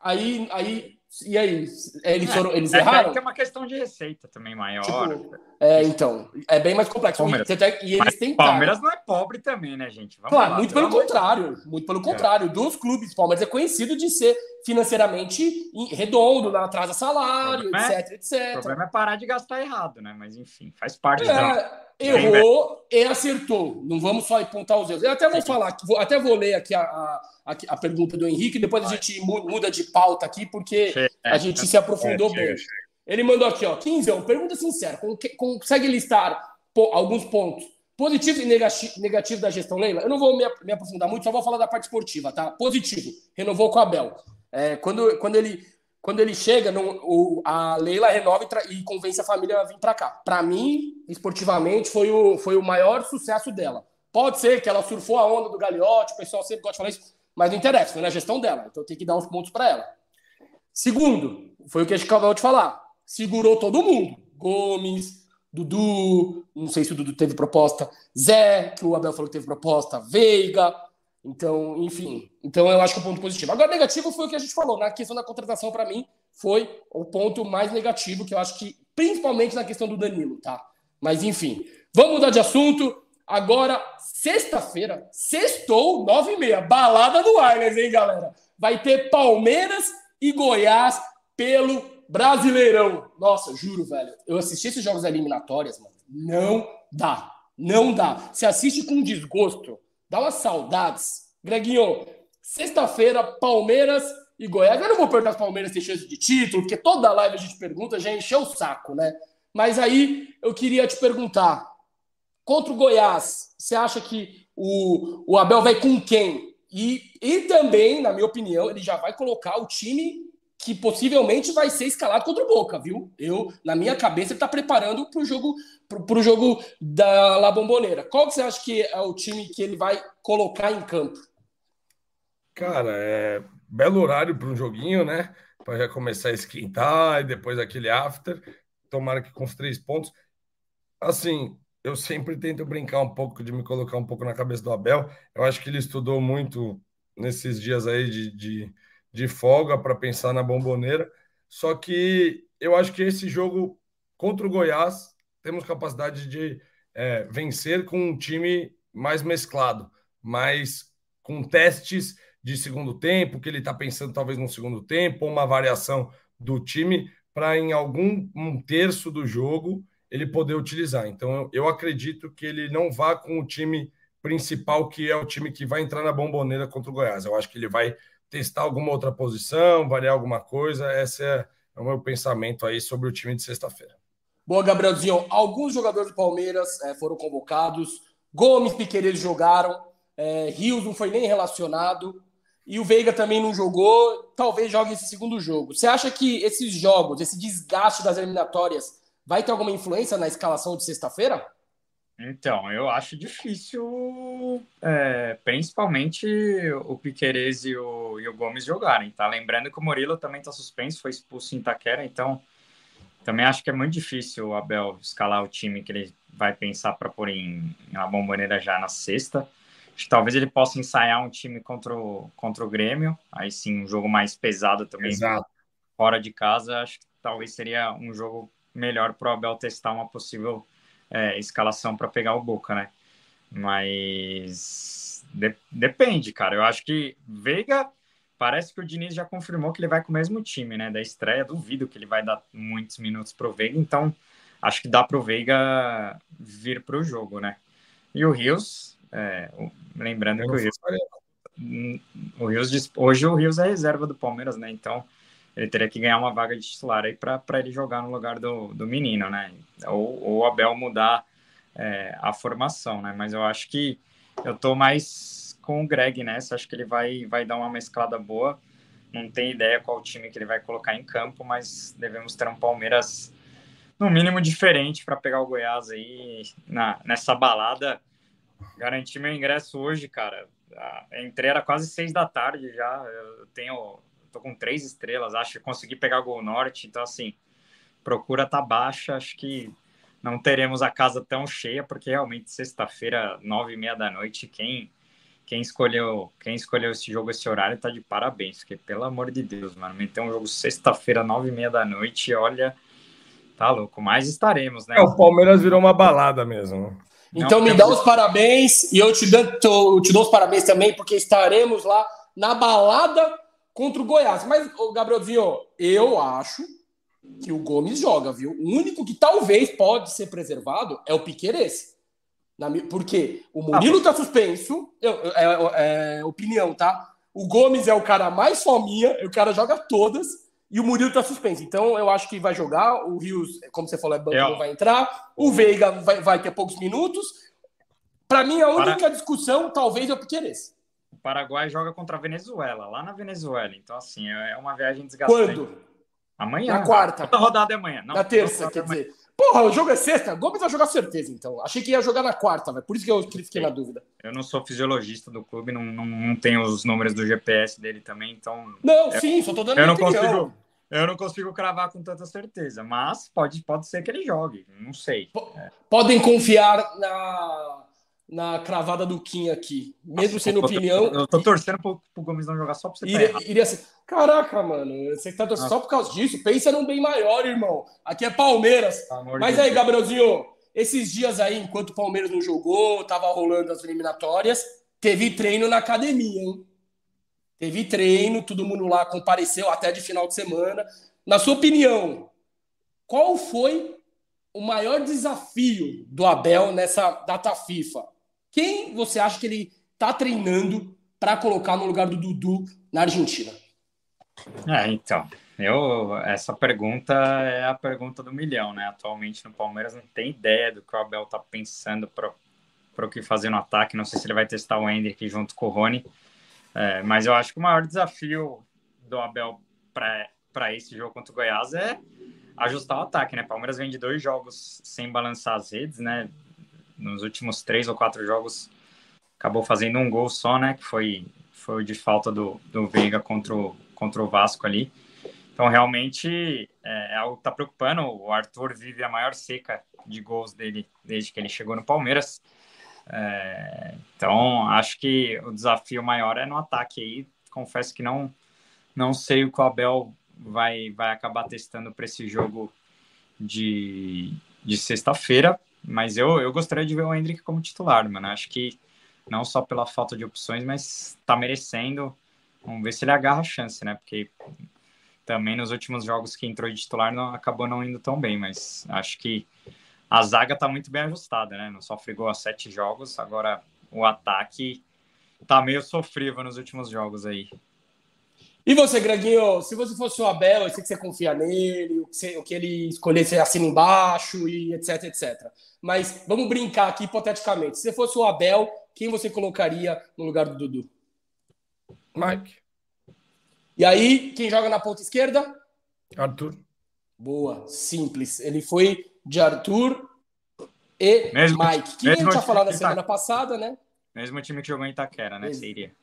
Aí, aí E aí, eles, é, foram, eles é, erraram? É uma questão de receita também maior. Tipo, é, então, é bem mais complexo. Palmeiras. E eles têm Palmeiras não é pobre também, né, gente? Vamos claro, lá, muito pelo contrário. Muito pelo contrário. É. Dos clubes, Palmeiras é conhecido de ser financeiramente redondo, não atrasa salário, etc, etc. O problema é parar de gastar errado, né? Mas enfim, faz parte é, da... Errou e acertou. Não vamos só apontar os erros. Eu até vou falar, até vou ler aqui a, a, a pergunta do Henrique, depois a gente muda de pauta aqui, porque a gente se aprofundou bem. Ele mandou aqui, ó, 15, pergunta sincera, consegue listar alguns pontos positivos e negativos da gestão Leila? Eu não vou me, aprofundar muito, só vou falar da parte esportiva, tá? Positivo, renovou com a Abel. É, quando, quando, ele, quando ele chega, o, a Leila renova e, e, convence a família a vir para cá. Para mim, esportivamente, foi o, foi o maior sucesso dela. Pode ser que ela surfou a onda do Gagliotti, o pessoal sempre gosta de falar isso, mas não interessa, foi na gestão dela. Então tem que dar uns pontos para ela. Segundo, foi o que a gente acabou de falar. Segurou todo mundo. Gomes, Dudu, não sei se o Dudu teve proposta, Zé, que o Abel falou que teve proposta, Veiga, então, enfim. Então, eu acho que é um ponto positivo. Agora, negativo foi o que a gente falou. Na questão da contratação, para mim, foi o ponto mais negativo, que eu acho que, principalmente na questão do Danilo, tá? Mas, enfim. Vamos mudar de assunto. Agora, sexta-feira, sextou, nove e meia. Balada do Wireless, hein, galera? Vai ter Palmeiras e Goiás pelo Brasileirão. Nossa, juro, velho. Eu assisti esses jogos eliminatórias, mano. Não dá. Não dá. Você assiste com desgosto Dá umas saudades. Greginho, sexta-feira, Palmeiras e Goiás. Eu não vou perguntar se Palmeiras tem chance de título, porque toda live a gente pergunta, já encheu o saco, né? Mas aí eu queria te perguntar: contra o Goiás, você acha que o, o Abel vai com quem? E, e também, na minha opinião, ele já vai colocar o time que possivelmente vai ser escalado contra o Boca, viu? Eu, na minha cabeça, ele tá preparando para o jogo, pro, pro jogo da La Bombonera. Qual que você acha que é o time que ele vai colocar em campo? Cara, é belo horário para um joguinho, né? Para já começar a esquentar e depois aquele after. Tomara que com os três pontos. Assim, eu sempre tento brincar um pouco de me colocar um pouco na cabeça do Abel. Eu acho que ele estudou muito nesses dias aí de, de de folga para pensar na bomboneira. Só que eu acho que esse jogo contra o Goiás temos capacidade de é, vencer com um time mais mesclado, mais com testes de segundo tempo, que ele está pensando talvez no segundo tempo, uma variação do time para em algum um terço do jogo ele poder utilizar. Então eu, eu acredito que ele não vá com o time principal, que é o time que vai entrar na bomboneira contra o Goiás. Eu acho que ele vai testar alguma outra posição, variar alguma coisa. Esse é, é o meu pensamento aí sobre o time de sexta-feira. Boa, Gabrielzinho. Alguns jogadores do Palmeiras é, foram convocados. Gomes Piqueires jogaram. É, Rios não foi nem relacionado. E o Veiga também não jogou. Talvez jogue esse segundo jogo. Você acha que esses jogos, esse desgaste das eliminatórias, vai ter alguma influência na escalação de sexta-feira? Então, eu acho difícil, é, principalmente o Piquerez e o, e o Gomes jogarem, tá? Lembrando que o Murilo também tá suspenso, foi expulso em Itaquera, então também acho que é muito difícil o Abel escalar o time que ele vai pensar para pôr em, na bomboneira já na sexta. Acho que talvez ele possa ensaiar um time contra o, contra o Grêmio, aí sim, um jogo mais pesado também, Exato. fora de casa. Acho que talvez seria um jogo melhor para o Abel testar uma possível é, escalação para pegar o Boca, né? Mas de, depende, cara. Eu acho que Veiga parece que o Diniz já confirmou que ele vai com o mesmo time, né? Da estreia, duvido que ele vai dar muitos minutos pro Veiga, então acho que dá pro Veiga vir pro jogo, né? E o Rios, é, lembrando que o Rios, o Rios hoje o Rios é reserva do Palmeiras, né? Então ele teria que ganhar uma vaga de titular aí para ele jogar no lugar do, do menino, né? Ou, ou o Abel mudar é, a formação, né? Mas eu acho que eu tô mais com o Greg nessa, acho que ele vai, vai dar uma mesclada boa. Não tem ideia qual time que ele vai colocar em campo, mas devemos ter um Palmeiras no mínimo diferente para pegar o Goiás aí na, nessa balada. Garanti meu ingresso hoje, cara. Entrei era quase seis da tarde já. Eu tenho tô com três estrelas, acho que consegui pegar o Gol Norte, então assim, procura tá baixa, acho que não teremos a casa tão cheia, porque realmente sexta-feira, nove e meia da noite, quem, quem escolheu, quem escolheu esse jogo, esse horário, tá de parabéns, porque pelo amor de Deus, mano, meter um jogo sexta-feira, nove e meia da noite, olha, tá louco, mas estaremos, né? É, o Palmeiras virou uma balada mesmo. Então Não, me dá os parabéns e eu te, dou, eu te dou os parabéns também, porque estaremos lá na balada contra o Goiás. Mas, Gabrielzinho, eu acho que o Gomes joga, viu? O único que talvez pode ser preservado é o Piqueires. Porque o Murilo tá suspenso, é, é, é, opinião, tá? O Gomes é o cara mais fominha, o cara joga todas, e o Murilo tá suspenso. Então eu acho que vai jogar. O Rios, como você falou, é banco, não vai entrar. O Veiga vai, vai ter poucos minutos. Para mim, a única Para... discussão talvez é o Piqueires. Paraguai joga contra a Venezuela, lá na Venezuela. Então, assim, é uma viagem desgastante. Quando? Amanhã. Na quarta. A rodada é amanhã. Não, na terça, quer dizer. Porra, o jogo é sexta? Gomes vai jogar certeza, então. Achei que ia jogar na quarta, velho. Por isso que eu fiquei na dúvida. Eu não sou fisiologista do clube, não, não, não tenho os números do GPS dele também, então. Não, sim, só tô dando eu não consigo Eu não consigo cravar com tanta certeza, mas pode, pode ser que ele jogue, não sei. P é. Podem confiar na, na cravada do Kim aqui. Mesmo Nossa, sendo opinião. Eu tô torcendo pro, pro Gomes não jogar só pra você iria, iria ser. Caraca, mano, você tá torcendo só por causa disso? Pensa num bem maior, irmão. Aqui é Palmeiras. Mas aí, Gabrielzinho, esses dias aí, enquanto o Palmeiras não jogou, tava rolando as eliminatórias, teve treino na academia, hein? Teve treino, todo mundo lá compareceu até de final de semana. Na sua opinião, qual foi o maior desafio do Abel nessa data FIFA? Quem você acha que ele está treinando para colocar no lugar do Dudu na Argentina? É, então, eu essa pergunta é a pergunta do milhão, né? Atualmente no Palmeiras não tem ideia do que o Abel tá pensando para o que fazer no ataque. Não sei se ele vai testar o Hendrick junto com o Rony, é, mas eu acho que o maior desafio do Abel para esse jogo contra o Goiás é ajustar o ataque, né? Palmeiras vem de dois jogos sem balançar as redes, né? Nos últimos três ou quatro jogos acabou fazendo um gol só, né? Que foi, foi de falta do, do Veiga contra o, contra o Vasco ali. Então, realmente, é, é algo que está preocupando. O Arthur vive a maior seca de gols dele desde que ele chegou no Palmeiras. É, então, acho que o desafio maior é no ataque aí. Confesso que não, não sei o que o Abel vai, vai acabar testando para esse jogo de, de sexta-feira. Mas eu, eu gostaria de ver o Hendrick como titular, mano. Acho que não só pela falta de opções, mas tá merecendo. Vamos ver se ele agarra a chance, né? Porque também nos últimos jogos que entrou de titular não, acabou não indo tão bem, mas acho que a zaga tá muito bem ajustada, né? Não sofre gol a sete jogos, agora o ataque tá meio sofrível nos últimos jogos aí. E você, Greginho, se você fosse o Abel, eu sei que você confia nele, o que, você, o que ele escolher você assina embaixo e etc, etc. Mas vamos brincar aqui hipoteticamente. Se você fosse o Abel, quem você colocaria no lugar do Dudu? Mike. E aí, quem joga na ponta esquerda? Arthur. Boa, simples. Ele foi de Arthur e mesmo, Mike. Que a gente tinha falado na semana passada, né? Mesmo time que jogou em Itaquera, né? Seria.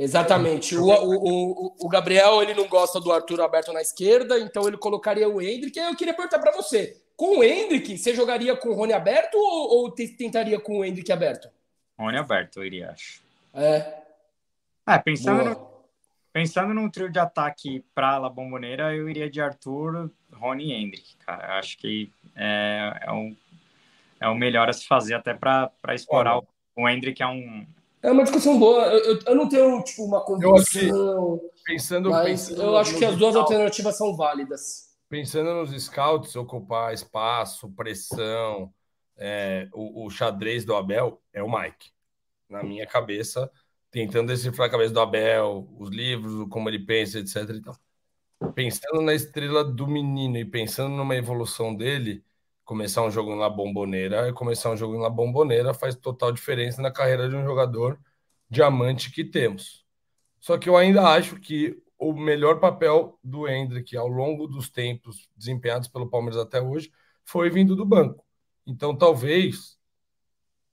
Exatamente. O, o, o, o, Gabriel ele não gosta do Arthur aberto na esquerda, então ele colocaria o Hendrick. Eu queria perguntar para você: com o Hendrick, você jogaria com o Rony aberto ou, ou tentaria com o Hendrick aberto? Rony aberto, eu iria, acho. É. É, pensando, no, pensando num trio de ataque para La Bomboneira, eu iria de Arthur, Rony e Hendrick, cara. Eu acho que é, é, um, é o melhor a se fazer até para explorar. Olha. O Hendrick é um, é uma discussão boa. Eu, eu, eu não tenho tipo, uma convicção. pensando, pensando eu acho que as duas scouts, alternativas são válidas. Pensando nos scouts, ocupar espaço, pressão, é, o, o, xadrez do Abel é o Mike. Na minha cabeça, tentando decifrar a cabeça do Abel, os livros, como ele pensa, etc. Então, pensando na estrela do menino e pensando numa evolução dele, começar um jogo na bomboneira e começar um jogo na bomboneira faz total diferença na carreira de um jogador diamante que temos. Só que eu ainda acho que o melhor papel do Hendrick ao longo dos tempos desempenhados pelo Palmeiras até hoje foi vindo do banco. Então, talvez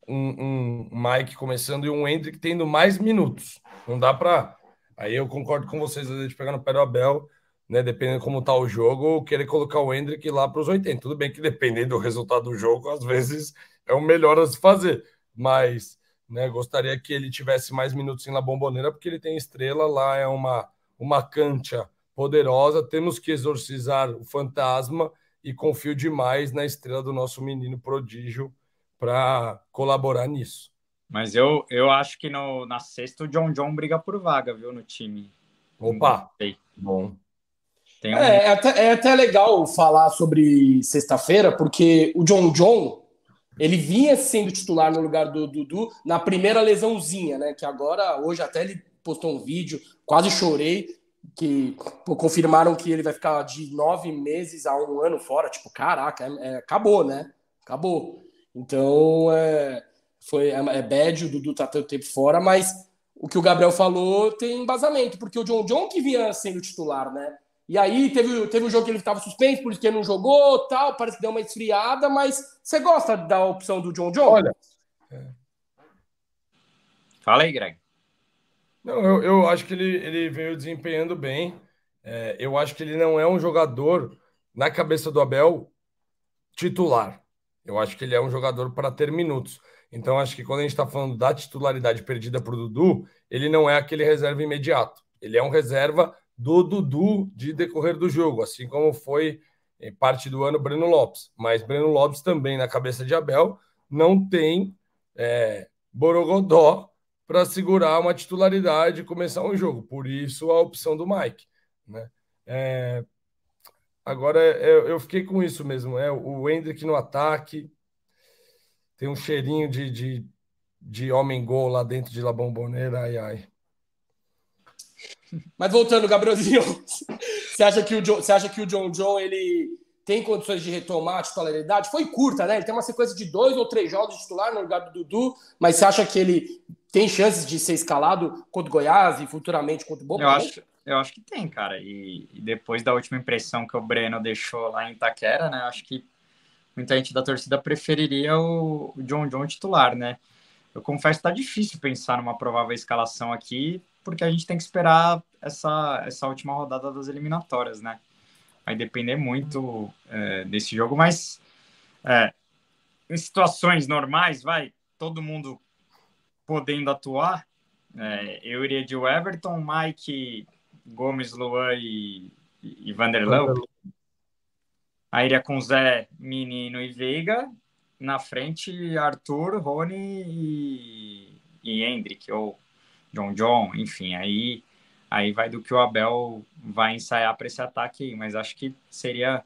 um, um Mike começando e um Hendrick tendo mais minutos. Não dá para. Aí eu concordo com vocês, a gente pegar no pé do Abel né, dependendo como tá o jogo, querer colocar o Hendrick lá para os 80. Tudo bem que dependendo do resultado do jogo, às vezes é o melhor a se fazer, mas Né? Gostaria que ele tivesse mais minutos em La Bombonera, porque ele tem estrela lá, é uma, uma cancha poderosa. Temos que exorcizar o fantasma e confio demais na estrela do nosso menino prodígio para colaborar nisso. Mas eu, eu acho que no, na sexta o John John briga por vaga, viu, no time. Opa! Bom. Um... É, é, até, é até legal falar sobre sexta-feira, porque o John John ele vinha sendo titular no lugar do Dudu na primeira lesãozinha, né? Que agora, hoje até ele postou um vídeo, quase chorei, que pô, confirmaram que ele vai ficar de nove meses a um ano fora. Tipo, caraca, é, é, acabou, né? Acabou. Então, é, foi, é, é bad, o Dudu tá tanto tempo fora, mas o que o Gabriel falou tem embasamento, porque o John John que vinha sendo titular, né? E aí teve, teve um jogo que ele estava suspenso, por isso que ele não jogou, tal, parece que deu uma esfriada, mas você gosta da opção do John John? Olha. É. Fala aí, Greg. Não, eu, eu acho que ele, ele veio desempenhando bem. É, eu acho que ele não é um jogador, na cabeça do Abel, titular. Eu acho que ele é um jogador para ter minutos. Então, acho que quando a gente está falando da titularidade perdida para o Dudu, ele não é aquele reserva imediato. Ele é um reserva do Dudu de decorrer do jogo, assim como foi em parte do ano Breno Lopes. Mas Breno Lopes também, na cabeça de Abel, não tem é, Borogodó para segurar uma titularidade e começar um jogo. Por isso a opção do Mike. Né? É, agora eu, eu, fiquei com isso mesmo. É, o Hendrick no ataque tem um cheirinho de, de, de homem-gol lá dentro de La Bombonera. Ai, ai. Mas voltando, Gabrielzinho, você acha que o John, você acha que o John John ele tem condições de retomar a titularidade? Foi curta, né? Ele tem uma sequência de dois ou três jogos de titular no lugar do Dudu, mas você acha que ele tem chances de ser escalado contra o Goiás e futuramente contra o Boca? Eu acho, eu acho que tem, cara. E, e, depois da última impressão que o Breno deixou lá em Itaquera, né? Acho que muita gente da torcida preferiria o, o John John titular, né? Eu confesso que tá difícil pensar numa provável escalação aqui, porque a gente tem que esperar essa, essa última rodada das eliminatórias, né? Vai depender muito é, desse jogo, mas é, em situações normais, vai, todo mundo podendo atuar, é, eu iria de Everton, Mike, Gomes, Luan e, e Vanderlei. Aí iria com Zé, Menino e Veiga. Na frente, Arthur, Rony e, e Hendrick, ou John John, enfim, aí, aí vai do que o Abel vai ensaiar para esse ataque aí, mas acho que seria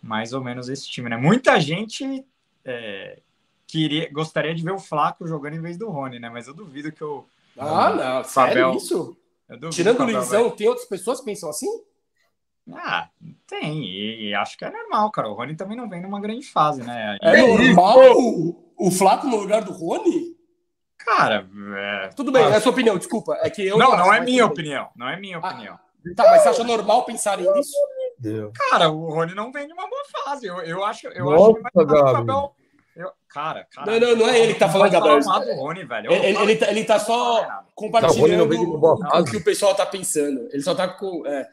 mais ou menos esse time, né? Muita gente é, queria, gostaria de ver o Flaco jogando em vez do Rony, né? Mas eu duvido que o. Ah, não, sério Abel, isso? Tirando o Luizão, vai... tem outras pessoas que pensam assim? Ah, tem, e, e, acho que é normal, cara. O Rony também não vem numa grande fase, né? É normal o, o Flaco no lugar do Rony? Cara, é... tudo bem, é a sua opinião, desculpa. É que eu não, não, é minha opinião. Não é minha ah, opinião. Tá, mas você acha normal pensar nisso? Cara, o Rony não vem de uma boa fase. Eu, eu acho, eu Nossa, acho que vai Abel. Eu, cara, cara. Não, não, não é ele que tá falando, Gabriel. Do Rony, velho. Ele, ele, tá, ele tá só compartilhando tá, o que o pessoal tá pensando. Ele só tá com. É...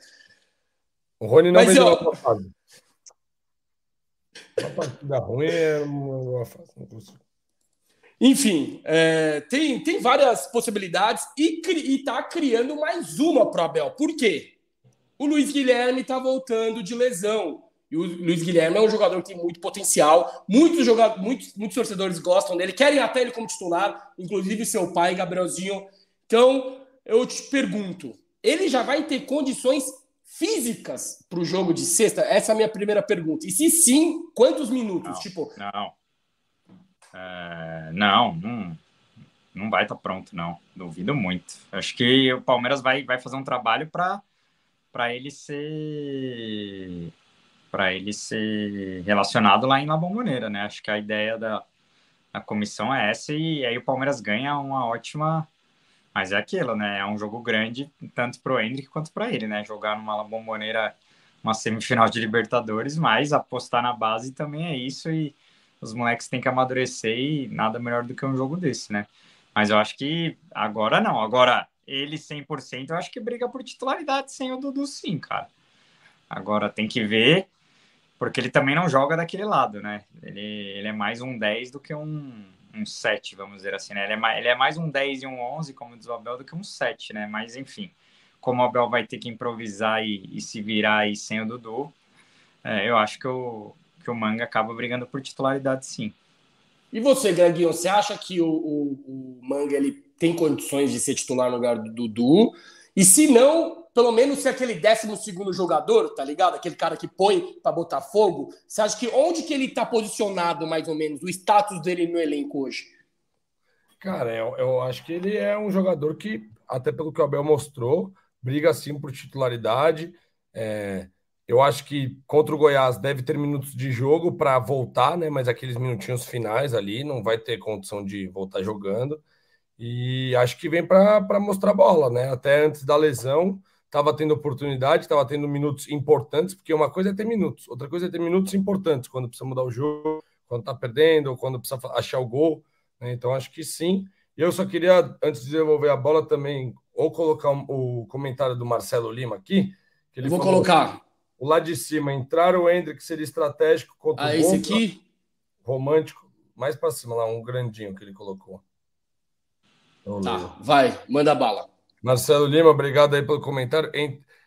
O Rony não mas, vem de uma boa fase. Uma partida ruim é uma boa fase. Enfim, é, tem, tem várias possibilidades e, está criando mais uma para o Abel. Por quê? O Luiz Guilherme está voltando de lesão. E o Luiz Guilherme é um jogador que tem muito potencial. Muitos, jogadores, muitos, muitos torcedores gostam dele, querem até ele como titular, inclusive seu pai, Gabrielzinho. Então, eu te pergunto: ele já vai ter condições físicas para o jogo de sexta? Essa é a minha primeira pergunta. E se sim, quantos minutos? Não, tipo, não. É, não, não, não vai estar tá pronto, não. Duvido muito. Acho que o Palmeiras vai, vai fazer um trabalho para ele ser para ele ser relacionado lá em La Bombonera, né? Acho que a ideia da, da comissão é essa e aí o Palmeiras ganha uma ótima mas é aquilo, né? É um jogo grande tanto para o Hendrick quanto para ele, né? Jogar numa La Bombonera uma semifinal de Libertadores, mas apostar na base também é isso e os moleques têm que amadurecer e nada melhor do que um jogo desse, né? Mas eu acho que agora não. Agora, ele 100%, eu acho que briga por titularidade sem o Dudu, sim, cara. Agora tem que ver, porque ele também não joga daquele lado, né? Ele, ele é mais um 10 do que um, um 7, vamos dizer assim, né? Ele é, mais, ele é mais um 10 e um 11, como diz o Abel, do que um 7, né? Mas, enfim, como o Abel vai ter que improvisar e, e se virar aí sem o Dudu, é, eu acho que o, que o Manga acaba brigando por titularidade, sim. E você, Greginho, você acha que o, o, o, Manga ele tem condições de ser titular no lugar do Dudu? E se não, pelo menos ser aquele 12 jogador, tá ligado? Aquele cara que põe para botar fogo. Você acha que onde que ele tá posicionado, mais ou menos, o status dele no elenco hoje? Cara, eu, eu acho que ele é um jogador que, até pelo que o Abel mostrou, briga sim por titularidade. É, eu acho que contra o Goiás deve ter minutos de jogo para voltar, né? Mas aqueles minutinhos finais ali não vai ter condição de voltar jogando. E acho que vem para mostrar bola, né? Até antes da lesão, estava tendo oportunidade, estava tendo minutos importantes, porque uma coisa é ter minutos, outra coisa é ter minutos importantes, quando precisa mudar o jogo, quando está perdendo, ou quando precisa achar o gol. Né? Então acho que sim. E eu só queria, antes de devolver a bola, também, ou colocar o comentário do Marcelo Lima aqui. Que ele Vou falou, colocar. O lado de cima, entrar o Hendrick seria estratégico contra ah, o esse aqui? Romântico. Mais para cima lá, um grandinho que ele colocou. Tá, vai, manda bala. Marcelo Lima, obrigado aí pelo comentário.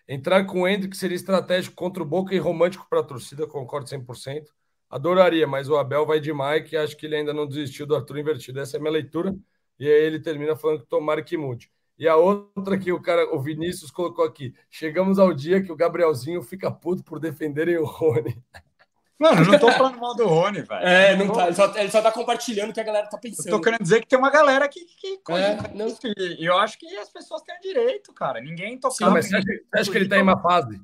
Entrar com o Hendrick seria estratégico contra o Boca e romântico para a torcida, concordo 100%. Adoraria, mas o Abel vai de Mike e acho que ele ainda não desistiu do Arthur invertido. Essa é a minha leitura. E aí ele termina falando que tomara que mude. E a outra que o cara, o Vinícius colocou aqui. Chegamos ao dia que o Gabrielzinho fica puto por defenderem o Rony. Mano, não tô falando mal do Rony, velho. É, não tá, ele, só, ele só tá compartilhando o que a galera tá pensando. Eu tô querendo dizer que tem uma galera que, que é, não... E eu acho que as pessoas têm direito, cara. Ninguém toca. Sim, mas você acha, você acha que ele tá em uma fase?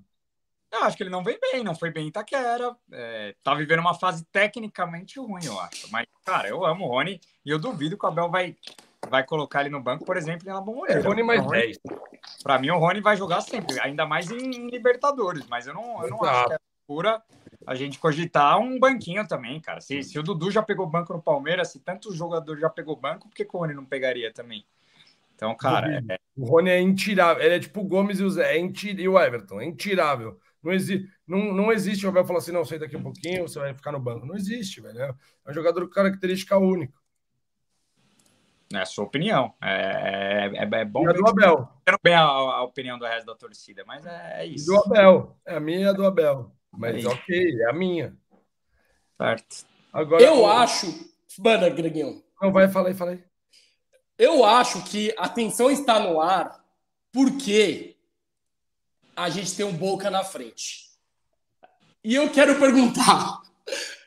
Eu acho que ele não vem bem, não foi bem em Itaquera. É, tá vivendo uma fase tecnicamente ruim, eu acho. Mas, cara, eu amo o Rony e eu duvido que o Abel vai, vai colocar ele no banco, por exemplo, Moreira. É, Rony mais 10. Pra mim, o Rony vai jogar sempre, ainda mais em Libertadores, mas eu não, eu não acho que é pura a gente cogitar um banquinho também, cara. Se, se o Dudu já pegou banco no Palmeiras, se tantos jogadores já pegou banco, por que o Rony não pegaria também? Então, cara. É... O Rony é intirável. Ele é tipo o Gomes e o Zé, é intir... e o Everton, é intirável. Não, exi... não, não existe o Abel falar assim, não, senta aqui um pouquinho, você vai ficar no banco. Não existe, velho. É um jogador com característica única. É a sua opinião. É, é, é bom. E a do Abel. bem a, a, opinião do resto da torcida, mas é, é isso. E do Abel. É a minha e a do Abel. Mas é ok, é a minha. Certo. Agora, eu acho. Manda, Greguinho. Não, vai, falei, falei. Eu acho que a tensão está no ar porque a gente tem um Boca na frente. E eu quero perguntar: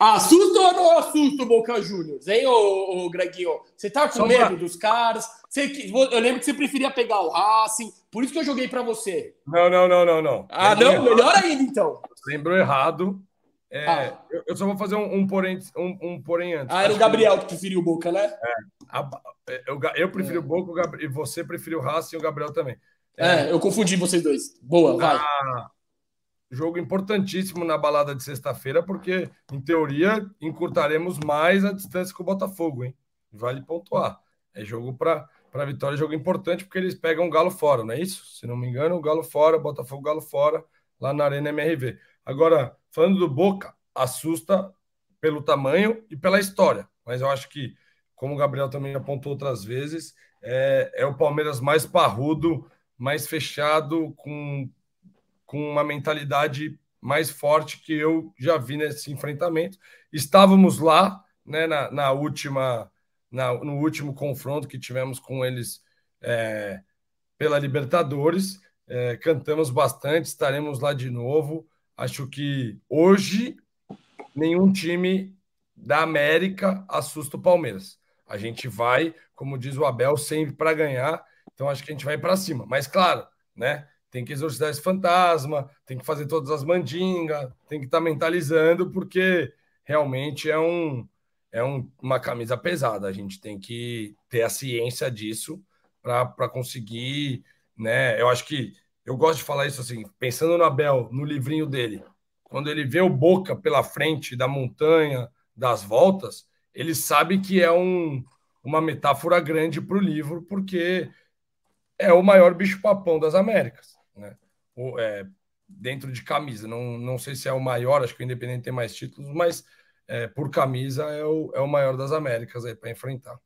assusta ou não assusta o Boca Juniors, hein, ô, ô Greguinho? Você tá com Só medo pra... dos caras? Você, eu lembro que você preferia pegar o Racing, por isso que eu joguei para você. Não, não, não, não, não. Ah, Lembrou não? Errado. Melhor ainda, então. Lembrou errado. É, ah. eu, eu, só vou fazer um, um, porém, um, um porém antes. Ah, era o Gabriel que, preferiu o Boca, né? É, a, eu, eu preferi é. o Boca o Gabriel, e você preferiu o Racing e o Gabriel também. É, é, eu confundi vocês dois. Boa, vai. Ah, jogo importantíssimo na balada de sexta-feira, porque, em teoria, encurtaremos mais a distância com o Botafogo, hein? Vale pontuar. É jogo para para vitória, jogo importante, porque eles pegam o Galo fora, não é isso? Se não me engano, o Galo fora, Botafogo Galo fora, lá na Arena MRV. Agora, falando do Boca, assusta pelo tamanho e pela história, mas eu acho que, como o Gabriel também apontou outras vezes, é, é o Palmeiras mais parrudo, mais fechado, com com uma mentalidade mais forte que eu já vi nesse enfrentamento. Estávamos lá, né, na, na última, na, no último confronto que tivemos com eles é, pela Libertadores. É, cantamos bastante, estaremos lá de novo. Acho que hoje nenhum time da América assusta o Palmeiras. A gente vai, como diz o Abel, sempre para ganhar. Então acho que a gente vai para cima. Mas claro, né? Tem que exorcizar esse fantasma, tem que fazer todas as mandingas, tem que estar tá mentalizando, porque realmente é, um, é um, uma camisa pesada. A gente tem que ter a ciência disso para conseguir, né? Eu acho que eu gosto de falar isso assim, pensando no Abel, no livrinho dele, quando ele vê o Boca pela frente da montanha, das voltas, ele sabe que é um, uma metáfora grande para o livro, porque é o maior bicho-papão das Américas né? O, é, dentro de camisa. Não, não sei se é o maior, acho que o Independente tem mais títulos, mas é, por camisa é o, é o maior das Américas aí para enfrentar.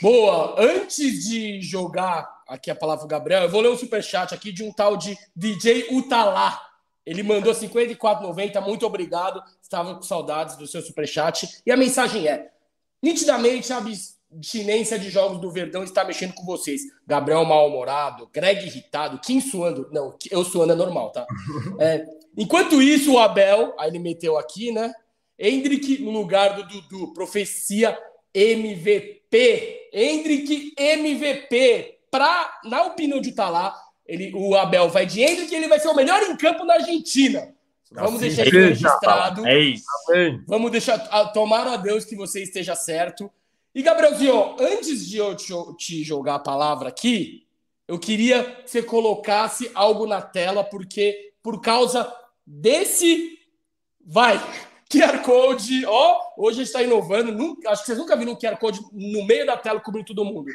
Boa! Antes de jogar aqui a palavra Gabriel, eu vou ler um superchat aqui de um tal de DJ Utalá. Ele mandou 54,90. Muito obrigado. Estava com saudades do seu superchat. E a mensagem é: nitidamente a abstinência de jogos do Verdão está mexendo com vocês. Gabriel mal-humorado, Greg irritado, Kim suando. Não, eu suando é normal, tá? É, enquanto isso, o Abel, aí ele meteu aqui, né? Hendrick no lugar do Dudu. Profecia MVP. Hendrick MVP. Pra, na opinião de Talá, ele, o Abel vai de Hendrick e ele vai ser o melhor em campo na Argentina. Vamos assim deixar isso registrado. É isso. Vamos deixar. Tomar a Deus que você esteja certo. E, Gabrielzinho, antes de eu te jogar a palavra aqui, eu queria que você colocasse algo na tela, porque por causa desse. Vai! QR Code, ó, hoje a gente está inovando. Nunca, acho que vocês nunca viram um QR Code no meio da tela cobrindo todo mundo.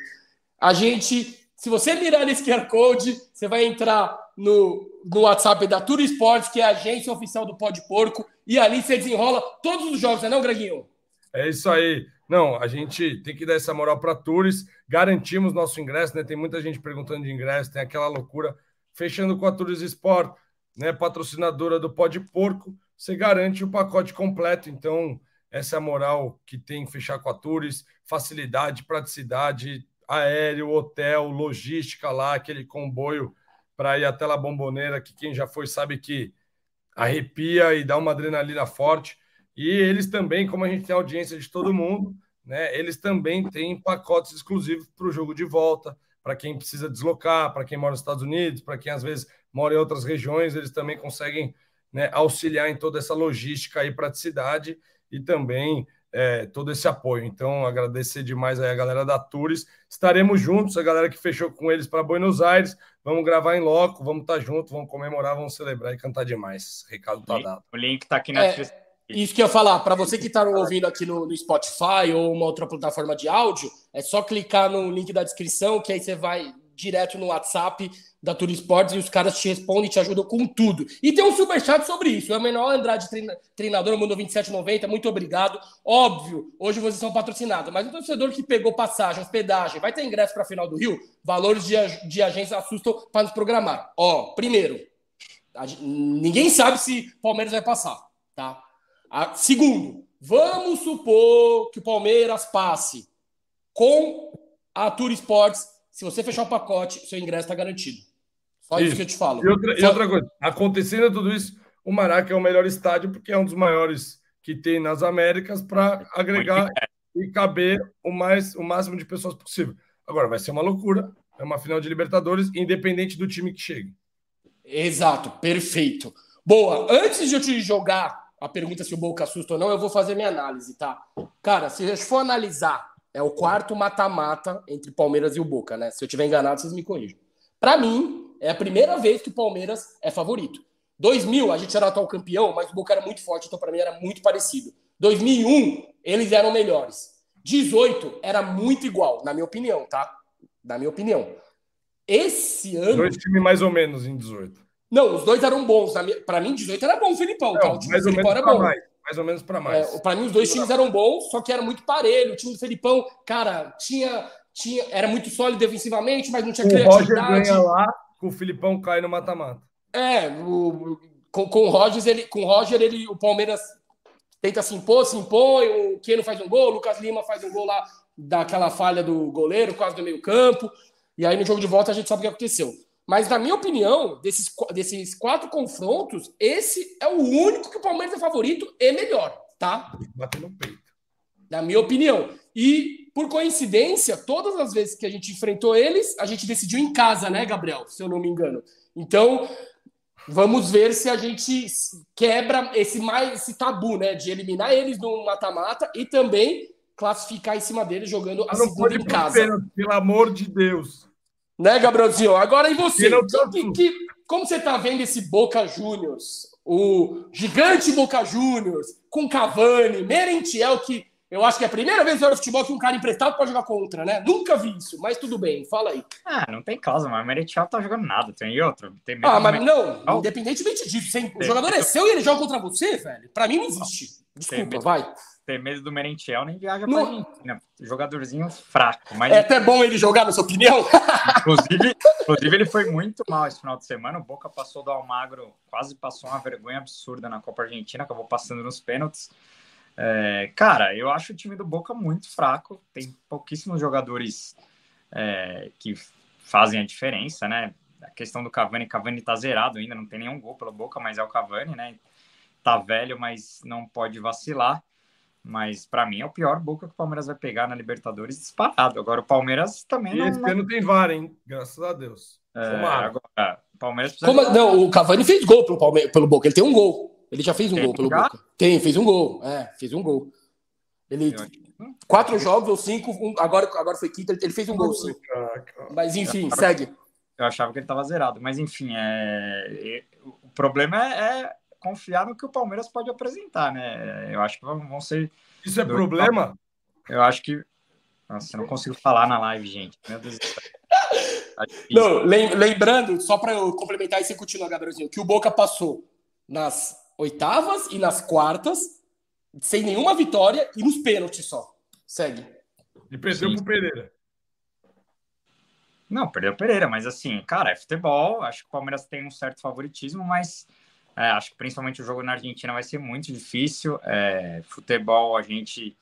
A gente, se você mirar nesse QR Code, você vai entrar no, no WhatsApp da Tour Esportes, que é a agência oficial do Pó de Porco, e ali você desenrola todos os jogos, não é não, Greguinho? É isso aí. Não, a gente tem que dar essa moral para Tours, garantimos nosso ingresso, né? Tem muita gente perguntando de ingresso, tem aquela loucura. Fechando com a Tours Sport, né? Patrocinadora do Pó de Porco você garante o pacote completo. Então, essa é moral que tem fechar com a Tours, facilidade, praticidade, aéreo, hotel, logística lá, aquele comboio para ir até La Bomboneira, que quem já foi sabe que arrepia e dá uma adrenalina forte. E eles também, como a gente tem audiência de todo mundo, né? Eles também têm pacotes exclusivos para o jogo de volta, para quem precisa deslocar, para quem mora nos Estados Unidos, para quem às vezes mora em outras regiões, eles também conseguem né, auxiliar em toda essa logística e praticidade e também é, todo esse apoio. Então, agradecer demais aí a galera da Tours. Estaremos juntos, a galera que fechou com eles para Buenos Aires. Vamos gravar em loco, vamos estar tá juntos, vamos comemorar, vamos celebrar e cantar demais. Recado tá dado. O link está aqui na é, descrição. Isso que eu ia falar, para você que está ouvindo aqui no, no, Spotify ou uma outra plataforma de áudio, é só clicar no link da descrição, que aí você vai direto no WhatsApp da Tour Esportes e os caras te respondem te ajudam com tudo. E tem um superchat sobre isso. É o menor Andrade, treinador, mandou 27,90. Muito obrigado. Óbvio, hoje vocês são patrocinados, mas o torcedor que pegou passagem, hospedagem, vai ter ingresso para a final do Rio? Valores de, de agência assustam para nos programar. Ó, primeiro, ninguém sabe se Palmeiras vai passar, tá? A, segundo, vamos supor que o Palmeiras passe com a Tour Esportes se você fechar o pacote, seu ingresso está garantido. Só isso. isso. que eu te falo. E outra, Só... e outra, coisa, acontecendo tudo isso, o Maraca é o melhor estádio porque é um dos maiores que tem nas Américas para agregar e caber o, mais, o máximo de pessoas possível. Agora, vai ser uma loucura. É uma final de Libertadores, independente do time que chegue. Exato, perfeito. Boa, antes de eu te jogar a pergunta se o Boca assusta ou não, eu vou fazer minha análise, tá? Cara, se a gente for analisar é o quarto mata-mata entre Palmeiras e o Boca, né? Se eu tiver enganado, vocês me corrijam. Para mim, é a primeira vez que o Palmeiras é favorito. 2000, a gente era atual campeão, mas o Boca era muito forte, então para mim era muito parecido. 2001, eles eram melhores. 18 era muito igual, na minha opinião, tá? Na minha opinião. Esse ano. Dois times mais ou menos em 18. Não, os dois eram bons. Para mim, 18 era bom o Filipão. Não, tá? O time do Filipão era bom. Mais mais ou menos para mais. É, para mim, os dois times eram bons, só que era muito parelho. O time do Felipão, cara, tinha, tinha, era muito sólido defensivamente, mas não tinha o criatividade. O Roger ganha lá, com o Filipão cai no mata-mata. É, o, com, com o Roger, ele, com o Roger, ele, o Palmeiras tenta se impor, se impõe, o Keno faz um gol, o Lucas Lima faz um gol lá daquela falha do goleiro, quase do meio campo. E aí no jogo de volta a gente sabe o que aconteceu. Mas, na minha opinião, desses, desses quatro confrontos, esse é o único que o Palmeiras é favorito e melhor, tá? Bater no peito. Na minha opinião. E, por coincidência, todas as vezes que a gente enfrentou eles, a gente decidiu em casa, né, Gabriel? Se eu não me engano. Então, vamos ver se a gente quebra esse mais esse tabu, né? De eliminar eles no mata-mata e também classificar em cima deles jogando a segunda em casa. Pena, pelo amor de Deus. Né, Gabrielzinho? Agora e você? Que, que, como você tá vendo esse Boca Juniors? O gigante Boca Juniors, com Cavani, Merentiel, que eu acho que é a primeira vez no futebol que um cara emprestado pode jogar contra, né? Nunca vi isso, mas tudo bem, fala aí. Ah, não tem causa, mas o Merentiel tá jogando nada, tem outro. Tem ah, mas não, independentemente disso, o jogador é seu e ele joga contra você, velho. Pra mim não existe. Desculpa, vai. Ter medo do Merentiel nem viaja pra Argentina. Jogadorzinho fraco. Mas... É até bom ele jogar, na sua opinião? Inclusive, inclusive, ele foi muito mal esse final de semana. O Boca passou do Almagro, quase passou uma vergonha absurda na Copa Argentina, acabou passando nos pênaltis. É, cara, eu acho o time do Boca muito fraco. Tem pouquíssimos jogadores é, que fazem a diferença, né? A questão do Cavani, Cavani tá zerado ainda, não tem nenhum gol pela Boca, mas é o Cavani, né? Tá velho, mas não pode vacilar. Mas para mim é o pior Boca que o Palmeiras vai pegar na Libertadores disparado. Agora o Palmeiras também e não. Esse ano tem VAR, hein? Graças a Deus. É, agora, o Palmeiras precisa. Como, não, o Cavani fez gol pelo, Palmeiras, pelo Boca. Ele tem um gol. Ele já fez um tem gol pelo Boca. Tem, fez um gol. É, fez um gol. Ele. Quatro jogos ou cinco, um, agora, agora foi quinto, ele, fez um gol sim. Mas enfim, segue. Eu achava que ele estava zerado, mas enfim, é... o problema é, é confiar no que o Palmeiras pode apresentar, né? Eu acho que vão ser. Isso é problema? Eu acho que. Nossa, eu não consigo falar na live, gente. Meu Deus do céu. Tá não, lembrando, só para eu complementar e você continua, Gabrielzinho, que o Boca passou nas oitavas e nas quartas, sem nenhuma vitória e nos pênaltis só. Segue. E perdeu Sim. pro Pereira. Não, perdeu o Pereira, mas assim, cara, é futebol. Acho que o Palmeiras tem um certo favoritismo, mas é, acho que principalmente o jogo na Argentina vai ser muito difícil. É, futebol, a gente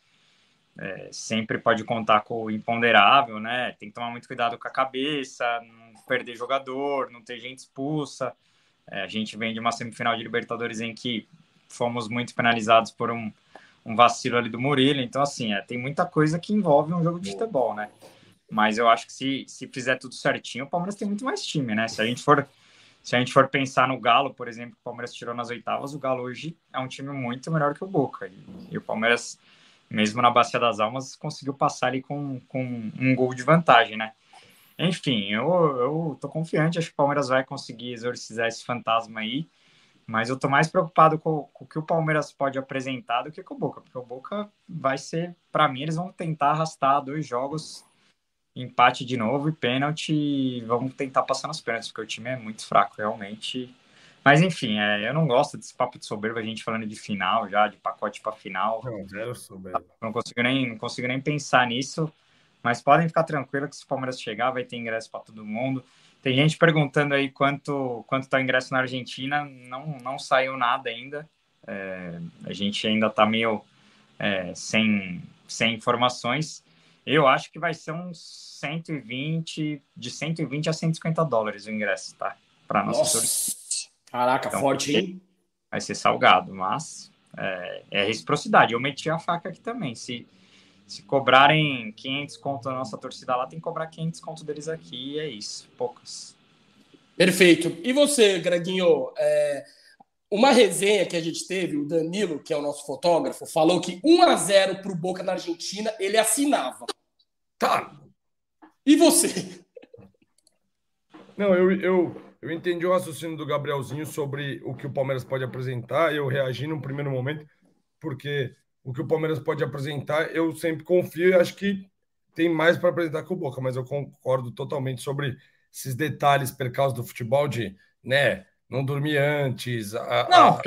é, sempre pode contar com o imponderável, né? Tem que tomar muito cuidado com a cabeça, não perder jogador, não ter gente expulsa. É, a gente vem de uma semifinal de Libertadores em que fomos muito penalizados por um, um vacilo ali do Murilo. Então, assim, é, tem muita coisa que envolve um jogo de futebol, né? Mas eu acho que se, se fizer tudo certinho, o Palmeiras tem muito mais time, né? Se a gente for se a gente for pensar no Galo, por exemplo, que o Palmeiras tirou nas oitavas, o Galo hoje é um time muito melhor que o Boca. E, e o Palmeiras, mesmo na Bacia das Almas, conseguiu passar ali com, com um gol de vantagem, né? Enfim, eu, eu tô confiante, acho que o Palmeiras vai conseguir exorcizar esse fantasma aí, mas eu tô mais preocupado com, com o que o Palmeiras pode apresentar do que com o Boca, porque o Boca vai ser, para mim, eles vão tentar arrastar dois jogos empate de novo e pênalti. Vamos tentar passar nos pênaltis, porque o time é muito fraco, realmente. Mas enfim, é, eu não gosto desse papo de soberba, a gente falando de final já, de pacote para final. Não, zero soberba. Não consigo nem, não consigo nem pensar nisso. Mas podem ficar tranquilos que se o Palmeiras chegar, vai ter ingresso para todo mundo. Tem gente perguntando aí quanto quanto tá o ingresso na Argentina. Não, não saiu nada ainda. É, a gente ainda está meio é, sem, sem informações. Eu acho que vai ser uns 120, de 120 a 150 dólares o ingresso, tá? Para nossa torcida. Caraca, então, forte, hein? Vai ser salgado, mas é, é, reciprocidade. Eu meti a faca aqui também. Se, se cobrarem 500 conto da nossa torcida lá, tem que cobrar 500 conto deles aqui. E é isso, poucas. Perfeito. E você, Greginho? É, uma resenha que a gente teve, o Danilo, que é o nosso fotógrafo, falou que 1 a 0 para o Boca na Argentina, ele assinava. Tá. E você? Não, eu, eu, eu entendi o raciocínio do Gabrielzinho sobre o que o Palmeiras pode apresentar. Eu reagi num primeiro momento, porque o que o Palmeiras pode apresentar, eu sempre confio e acho que tem mais para apresentar que o Boca, mas eu concordo totalmente sobre esses detalhes por causa do futebol de, né, não dormir antes, a, não, a,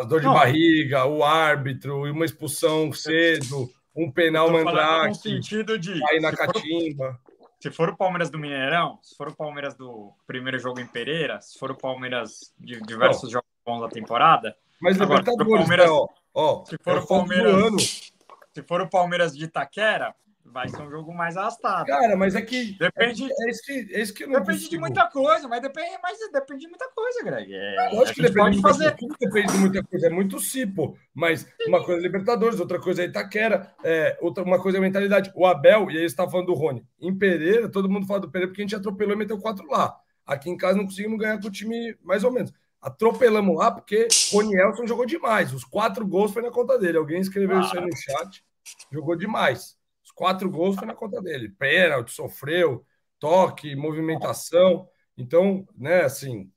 a dor de não. barriga, o árbitro, uma expulsão cedo, um penal mandrake, no sentido de aí na catimba. For, se for o Palmeiras do Mineirão, se for o Palmeiras do primeiro jogo em Pereira, se for o Palmeiras de diversos não. jogos bons da temporada, mas agora, Libertadores, Palmeiras, ó, ó, se for é o Palmeiras, se for o Palmeiras de Itaquera, vai ser um jogo mais arrastado. Cara, mas é que. Depende. É, é isso que, é isso que não Depende consigo. de muita coisa, mas depende, mas depende de muita coisa, Greg. É, Lógico que depende, de fazer... Coisa, depende de muita coisa. É muito cipo. Mas uma coisa é Libertadores, outra coisa é Itaquera, é, outra, uma coisa é mentalidade. O Abel, e aí você tá falando do Rony. Em Pereira, todo mundo fala do Pereira porque a gente atropelou e meteu quatro lá. Aqui em casa não conseguimos ganhar com o time mais ou menos. Atropelamos lá porque Rony Elson jogou demais. Os quatro gols foi na conta dele. Alguém escreveu ah. isso aí no chat. Jogou demais quatro gols foi na conta dele. Pênalti, sofreu, toque, movimentação. Então, né, assim,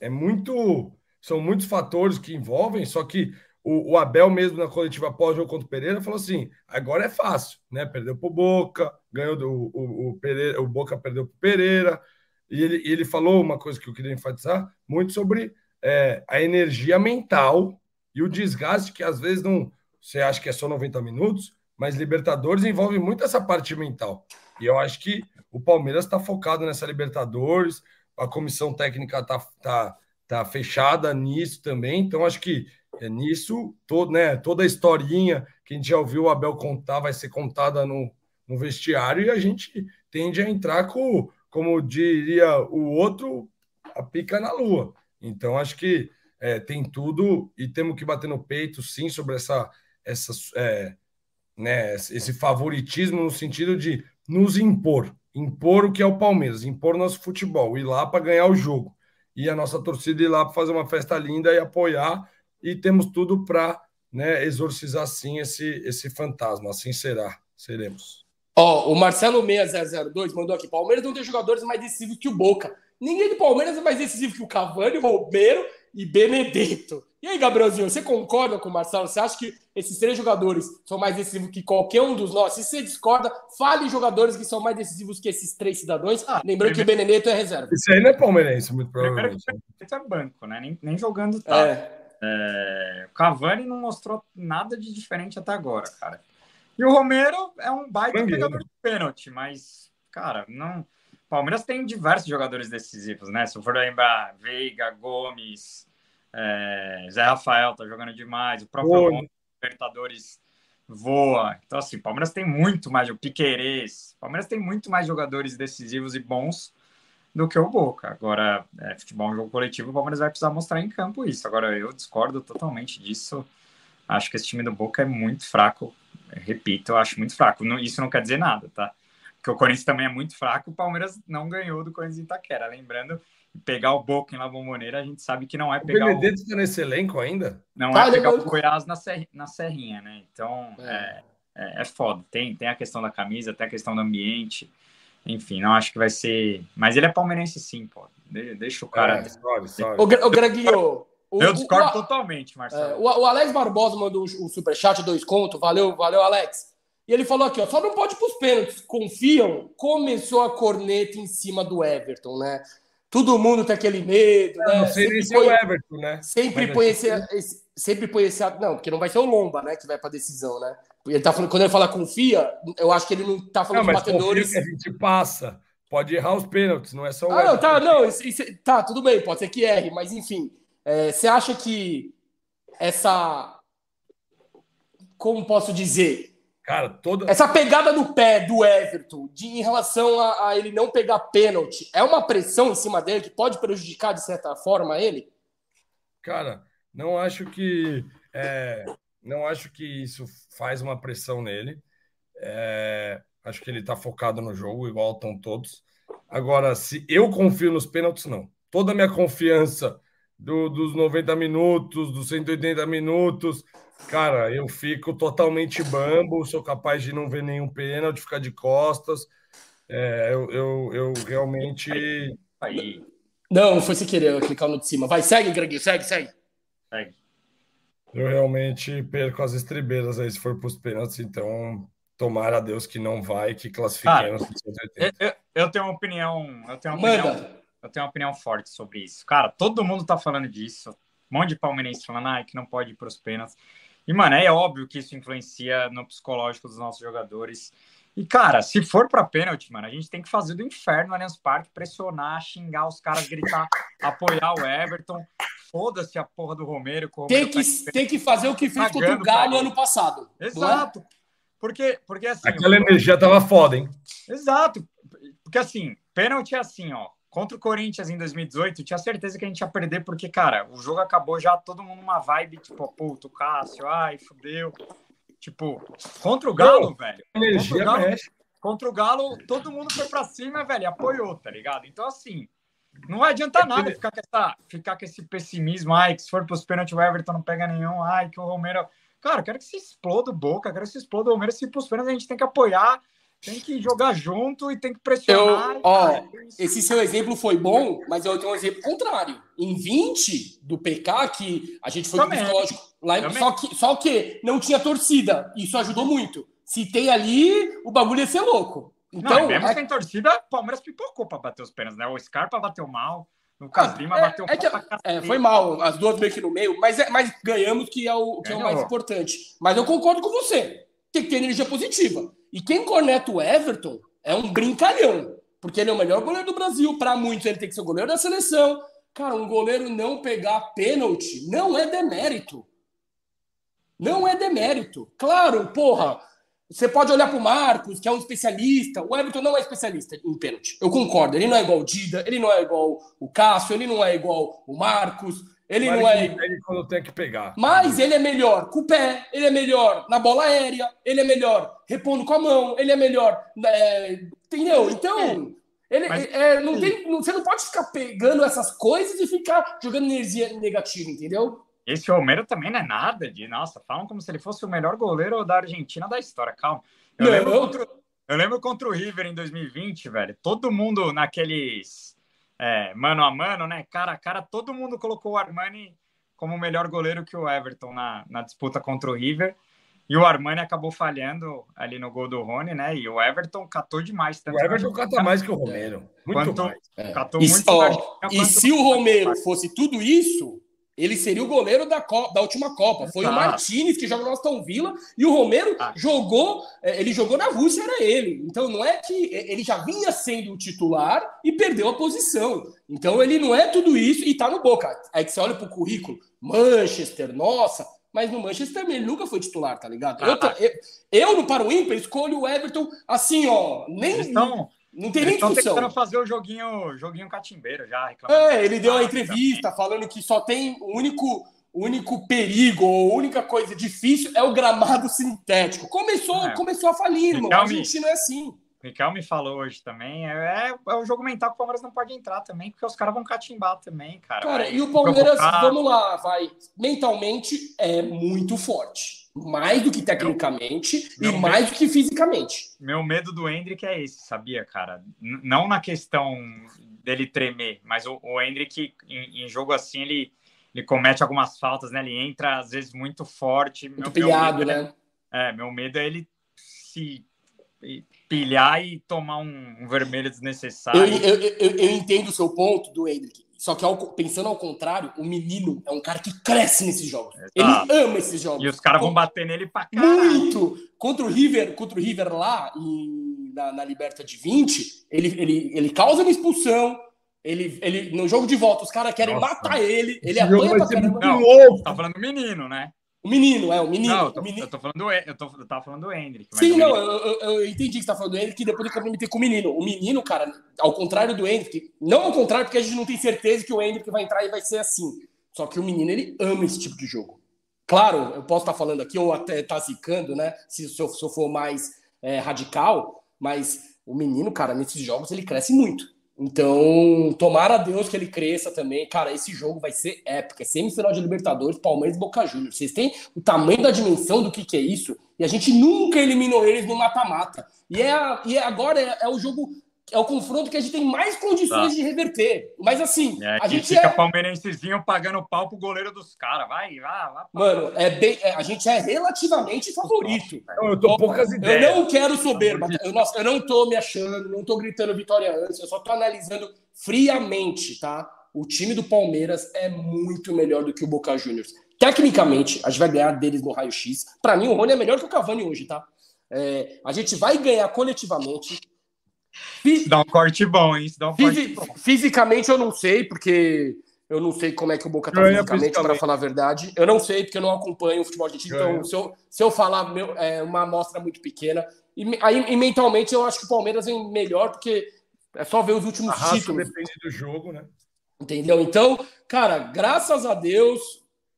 é muito. São muitos fatores que envolvem, só que o, o Abel, mesmo na coletiva pós-jogo contra o Pereira, falou assim: agora é fácil, né? Perdeu para o Boca, ganhou do, o, o, Pereira, o Boca perdeu para o Pereira. E ele, ele falou uma coisa que eu queria enfatizar muito sobre é, a energia mental e o desgaste que às vezes não você acha que é só 90 minutos, mas Libertadores envolve muito essa parte mental. E eu acho que o Palmeiras está focado nessa Libertadores, a comissão técnica está tá, tá fechada nisso também, então acho que é nisso, todo, né, toda a historinha que a gente já ouviu o Abel contar vai ser contada no, no vestiário e a gente tende a entrar com, como diria o outro, a pica na lua. Então, acho que é, tem tudo e temos que bater no peito, sim, sobre essa, essa é, né, esse favoritismo no sentido de nos impor, impor o que é o Palmeiras, impor nosso futebol, ir lá para ganhar o jogo. E a nossa torcida ir lá para fazer uma festa linda e apoiar, e temos tudo para né, exorcizar sim esse, esse fantasma. Assim será, seremos. Ó, oh, o Marcelo 6002 mandou aqui: Palmeiras não tem jogadores mais decisivos que o Boca. Ninguém do Palmeiras é mais decisivo que o Cavani, o Romero e Benedetto. E aí, Gabrielzinho, você concorda com o Marcelo? Você acha que esses três jogadores são mais decisivos que qualquer um dos nós? Se você discorda, fale jogadores que são mais decisivos que esses três cidadãos. Ah, lembrando primeiro... que o Benedetto é reserva. Isso aí não é palmeirense, muito provavelmente. Primeiro que é banco, né? Nem, nem jogando tá. É. É... O Cavani não mostrou nada de diferente até agora, cara. E o Romero é um baita pegador de pênalti, mas, cara, não. Palmeiras tem diversos jogadores decisivos, né? Se eu for lembrar, Veiga, Gomes, é, Zé Rafael tá jogando demais, o próprio Libertadores voa. Então, assim, Palmeiras tem muito mais, o Piquerez, Palmeiras tem muito mais jogadores decisivos e bons do que o Boca. Agora, é, futebol é um jogo coletivo, o Palmeiras vai precisar mostrar em campo isso. Agora, eu discordo totalmente disso. Acho que esse time do Boca é muito fraco. Repito, eu acho muito fraco. Isso não quer dizer nada, tá? Porque o Corinthians também é muito fraco. O Palmeiras não ganhou do Corinthians em Itaquera. Lembrando pegar o Boca em La Bombonera, a gente sabe que não é pegar o Benedetto está nesse elenco ainda? Não ah, é pegar o Goiás na, serra, na Serrinha, né? Então, é. É, é, é, foda. Tem, tem a questão da camisa, tem a questão do ambiente. Enfim, não acho que vai ser... Mas ele é palmeirense sim, pô. Deixa o cara... É, sorry, sorry. O, o Greginho... Eu discordo o, totalmente, Marcelo. É, o, o, Alex Barbosa mandou o, o superchat, dois contos. Valeu, valeu, Alex. E ele falou aqui, ó, só não pode para os pênaltis. Confiam? Começou a corneta em cima do Everton, né? Todo mundo tem aquele medo, né? Não sei nem se é o Everton, né? Sempre põe esse, esse, sempre põe esse. Não, porque não vai ser o Lomba, né? Que vai para decisão, né? Ele tá falando, quando ele fala confia, eu acho que ele não tá falando não, dos batedores. que a gente passa. Pode errar os pênaltis, não é só o. Ah, não, tá, não, isso, isso, tá, tudo bem, pode ser que erre, mas enfim. É, você acha que essa. Como posso dizer? Cara, toda. Essa pegada no pé do Everton de, em relação a, a, ele não pegar pênalti é uma pressão em cima dele que pode prejudicar, de certa forma, ele? Cara, não acho que. É, não acho que isso faz uma pressão nele. É, acho que ele está focado no jogo, igual estão todos. Agora, se eu confio nos pênaltis, não. Toda a minha confiança do, dos 90 minutos, dos 180 minutos, Cara, eu fico totalmente bambo, sou capaz de não ver nenhum pênalti, ficar de costas. É, eu, eu, eu realmente. Aí. Não, não foi sem querer clicar no de cima. Vai, segue, Greg, segue, segue. Segue. Eu realmente perco as estribeiras aí se for para os pênaltis, então tomara a Deus que não vai, que classifiquemos. Eu, eu, eu, tenho uma opinião. Eu tenho uma opinião, Manda. eu tenho uma opinião forte sobre isso. Cara, todo mundo tá falando disso. Um monte de palmeirense falando ah, que não pode ir para os pênaltis. E, mano, é óbvio que isso influencia no psicológico dos nossos jogadores. E, cara, se for para pênalti, mano, a gente tem que fazer do inferno no Allianz Parque, pressionar, xingar os caras, gritar, apoiar o Everton. Foda-se a porra do Romero. Romero tem, que, tá tem que fazer o que fez contra o Galo ano passado. É? Exato. Porque, porque assim. Aquela energia tava foda, hein? Exato. Porque assim, pênalti é assim, ó. Contra o Corinthians em 2018, tinha certeza que a gente ia perder, porque, cara, o jogo acabou já todo mundo numa vibe, tipo, puto, Cássio, ai, fudeu. Tipo, contra o Galo, velho. Contra o Galo, contra o Galo, todo mundo foi pra cima, velho, e apoiou, tá ligado? Então, assim, não adianta nada ficar com, essa, ficar com esse pessimismo, ai, que se for pros pênaltis o Everton não pega nenhum, ai, que o Romero. Cara, eu quero que se exploda o Boca, quero que se exploda o Romero, se pros pênaltis a gente tem que apoiar tem que jogar junto e tem que pressionar. Eu, ó, esse seu exemplo foi bom, mas eu tenho um exemplo contrário. Em 20 do PK, que a gente foi Também. pro psicológico lá, só que, só que não tinha torcida. Isso ajudou muito. Se tem ali, o bagulho ia ser louco. Então, não, mesmo é... sem torcida, o Palmeiras pipocou para bater os pênaltis, né? O Scarpa bateu mal, Lucas Lima é, bateu é que, é, Foi mal, as duas meio que no meio, mas, é, mas ganhamos, que é, o, que é o mais importante. Mas eu concordo com você. Tem que ter energia positiva. E quem corneta o Everton é um brincalhão. Porque ele é o melhor goleiro do Brasil. Para muitos, ele tem que ser o goleiro da seleção. Cara, um goleiro não pegar pênalti não é demérito. Não é demérito. Claro, porra. Você pode olhar para o Marcos, que é um especialista. O Everton não é especialista em pênalti. Eu concordo. Ele não é igual o Dida, ele não é igual o Cássio, ele não é igual o Marcos. Ele Mas não é. Ele quando tem que pegar. Mas ele é melhor com o pé, ele é melhor na bola aérea, ele é melhor repondo com a mão, ele é melhor. É... Entendeu? Então. Ele, Mas, é, não tem, não, você não pode ficar pegando essas coisas e ficar jogando energia negativa, entendeu? Esse Romero também não é nada de. Nossa, falam como se ele fosse o melhor goleiro da Argentina da história. Calma. Eu, não, lembro, Contra, eu lembro contra o River em 2020, velho. Todo mundo naqueles é, mano a mano, né? Cara a cara, todo mundo colocou o Armani como o melhor goleiro que o Everton na, na disputa contra o River. E o Armani acabou falhando ali no gol do Rony, né? E o Everton catou demais. o Everton cata mais que o Romero. Muito quanto, mais. É. Catou e, muito ó, E se o Romero fosse tudo isso, ele seria o goleiro da, Copa, da última Copa. Foi o Martinez que joga no Aston Villa e o Romero ah. jogou, é, ele jogou na Rússia, era ele. Então não é que ele já vinha sendo o titular e perdeu a posição. Então ele não é tudo isso e tá no Boca. Aí que você olha pro currículo, Manchester, nossa, mas no Manchester ele nunca foi titular, tá ligado? Ah, eu, eu, eu, no para o ímpar escolho o Everton assim, ó, nem estão, não tem nem discussão. Estão tentando fazer o joguinho, joguinho catimbeiro já. É, ele deu uma entrevista falando que só tem o único único perigo ou a única coisa difícil é o gramado sintético. Começou, é. começou a falir, irmão. A Argentina é assim. O me falou hoje também. É, é, é o jogo mental que o Palmeiras não pode entrar também, porque os caras vão catimbar também, cara. Cara, vai e o Palmeiras, provocar... vamos lá, vai. Mentalmente é muito forte. Mais do que tecnicamente meu, e mais do que fisicamente. Meu medo do Hendrick é esse, sabia, cara? N não na questão dele tremer, mas o, o Hendrick, em, em jogo assim, ele, ele comete algumas faltas, né? Ele entra, às vezes, muito forte. Muito meu, pilhado, meu é né? É, é, meu medo é ele se pilhar e tomar um, um vermelho desnecessário. Eu, eu, eu, eu, entendo o seu ponto do Hendrick. Só que ao, pensando ao contrário, o menino é um cara que cresce nesses jogos. Exato. Ele ama esses jogos. E os caras vão bater nele pra caralho. Muito! Contra o River, contra o River lá em, na, na Liberta de 20, ele, ele, ele causa uma expulsão. Ele, ele, no jogo de volta, os caras querem Nossa. matar ele. Ele apanha pra caramba. Não, tá falando menino, né? O menino, é, o menino. Não, eu tô, menino. Eu tô falando do, eu, tô, eu tava falando do Hendrick. Sim, não, eu, eu, eu, entendi que você tá falando do Hendrick e depois eu comprometer com o menino. O menino, cara, ao contrário do Hendrick, não ao contrário, porque a gente não tem certeza que o Hendrick vai entrar e vai ser assim. Só que o menino, ele ama esse tipo de jogo. Claro, eu posso estar tá falando aqui, ou até tá zicando, né? Se, se, eu, se eu for mais é, radical, mas o menino, cara, nesses jogos ele cresce muito. Então, tomara a Deus que ele cresça também. Cara, esse jogo vai ser épico. É semifinal de Libertadores, Palmeiras e Boca Juniors. Vocês têm o tamanho da dimensão do que, que é isso? E a gente nunca eliminou eles no mata-mata. E, é, e é agora é, é o jogo é o confronto que a gente tem mais condições tá. de reverter. Mas assim, é, a gente fica é... palmeirensezinho pagando pau pro goleiro dos caras. Vai, vai, vai. Mano, é bem, é, a gente é relativamente favorito. Eu tô poucas ideias. Eu não quero soberba. Eu, nossa, eu não tô me achando, não tô gritando vitória antes, eu só tô analisando friamente, tá? O time do Palmeiras é muito melhor do que o Boca Juniors. Tecnicamente, a gente vai ganhar deles no raio-x. Para mim, o Rony é melhor que o Cavani hoje, tá? É, a gente vai ganhar coletivamente. Fis... Dá um corte bom, hein? Dá um Fisi... corte bom. Fisicamente eu não sei, porque eu não sei como é que o Boca tá fisicamente, para falar a verdade. Eu não sei, porque eu não acompanho o futebol argentino. Então, se eu, se eu falar meu, é uma amostra muito pequena. E, aí, e mentalmente eu acho que o Palmeiras vem melhor, porque é só ver os últimos títulos. Depende do jogo, né? Entendeu? Então, cara, graças a Deus,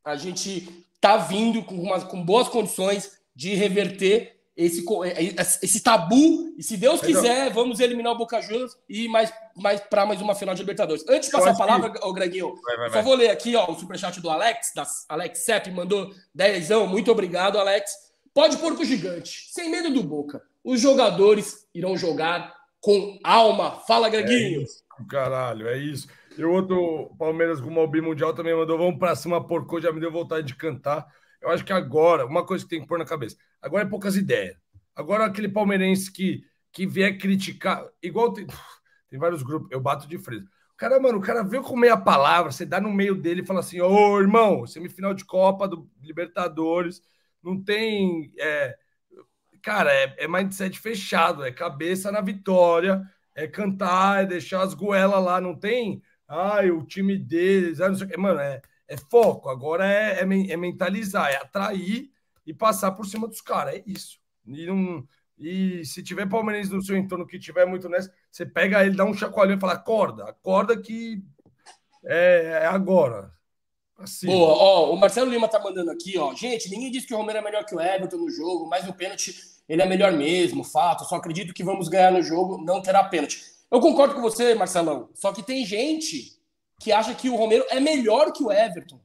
a gente tá vindo com, uma, com boas condições de reverter esse, é, é, esse tabu. E se Deus quiser, vamos eliminar o Boca Juniors e ir mais, mais para mais uma final de Libertadores. Antes de passar a palavra, que... ô Greginho, vai, vai, só vou ler aqui ó, o superchat do Alex, da Alex Sepp, mandou 10. Muito obrigado, Alex. Pode pôr pro gigante, sem medo do Boca. Os jogadores irão jogar com alma. Fala, Greginho. É isso, caralho, é isso. E o outro Palmeiras com o Mundial também mandou: vamos para cima, porco, já me deu vontade de cantar. Eu acho que agora, uma coisa que tem que pôr na cabeça: agora é poucas ideias. Agora, aquele palmeirense que, que vier criticar, igual tem, tem vários grupos, eu bato de frente. O cara, mano, o cara veio com meia palavra, você dá no meio dele e fala assim: Ô irmão, semifinal de Copa do Libertadores, não tem. É... Cara, é, é mindset fechado, é cabeça na vitória, é cantar, é deixar as goelas lá, não tem. Ai, o time deles, não sei o que. Mano, é, é foco, agora é, é, é mentalizar, é atrair e passar por cima dos caras, é isso. E não e se tiver palmeirense no seu entorno que tiver muito nessa, você pega ele, dá um chacoalhão e fala: acorda, acorda que é, é agora. Assim. Boa, ó, o Marcelo Lima tá mandando aqui, ó. Gente, ninguém disse que o Romero é melhor que o Everton no jogo, mas no pênalti ele é melhor mesmo, fato. Só acredito que vamos ganhar no jogo, não terá pênalti. Eu concordo com você, Marcelão. Só que tem gente que acha que o Romero é melhor que o Everton.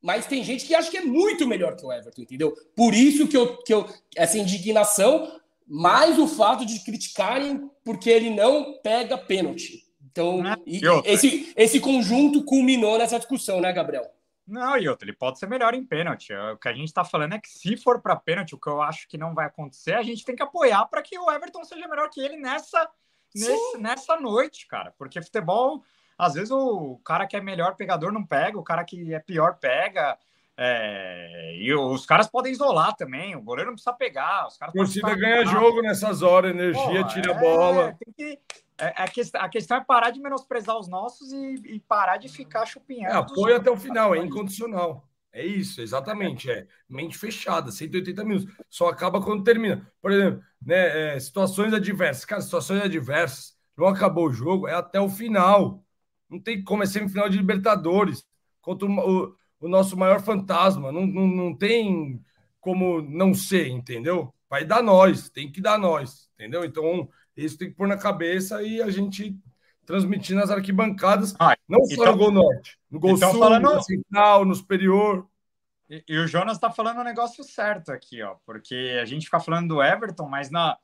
Mas tem gente que acha que é muito melhor que o Everton, entendeu? Por isso que eu, que eu essa indignação mais o fato de criticarem porque ele não pega pênalti. Então, né? esse, esse conjunto culminou nessa discussão, né, Gabriel? Não, e outro, ele pode ser melhor em pênalti. O que a gente está falando é que se for para pênalti, o que eu acho que não vai acontecer, a gente tem que apoiar para que o Everton seja melhor que ele nessa, nesse, nessa noite, cara. Porque futebol, às vezes o cara que é melhor pegador não pega, o cara que é pior pega. É, e os caras podem isolar também, o goleiro não precisa pegar. Os caras a torcida ganha jogo nessas horas, energia, Pô, tira a é, bola. Que, é, a, questão, a, questão, é parar de menosprezar os nossos e, e parar de ficar chupinhando. É, apoio até o final, é incondicional. É isso, exatamente. É mente fechada, 180 minutos. Só acaba quando termina. Por exemplo, né, é, situações adversas. Cara, situações adversas. Não acabou o jogo, é até o final. Não tem como, é semifinal de Libertadores. Contra o, o nosso maior fantasma. Não, não, não tem como não ser, entendeu? Vai dar nós, tem que dar nós, entendeu? Então, isso tem que pôr na cabeça e a gente transmitir nas arquibancadas, ah, não só então, no Gol Norte, no Gol então, Sul, falando... no Central, no Superior. E, e o Jonas está falando um negócio certo aqui, ó, porque a gente fica falando do Everton, mas na,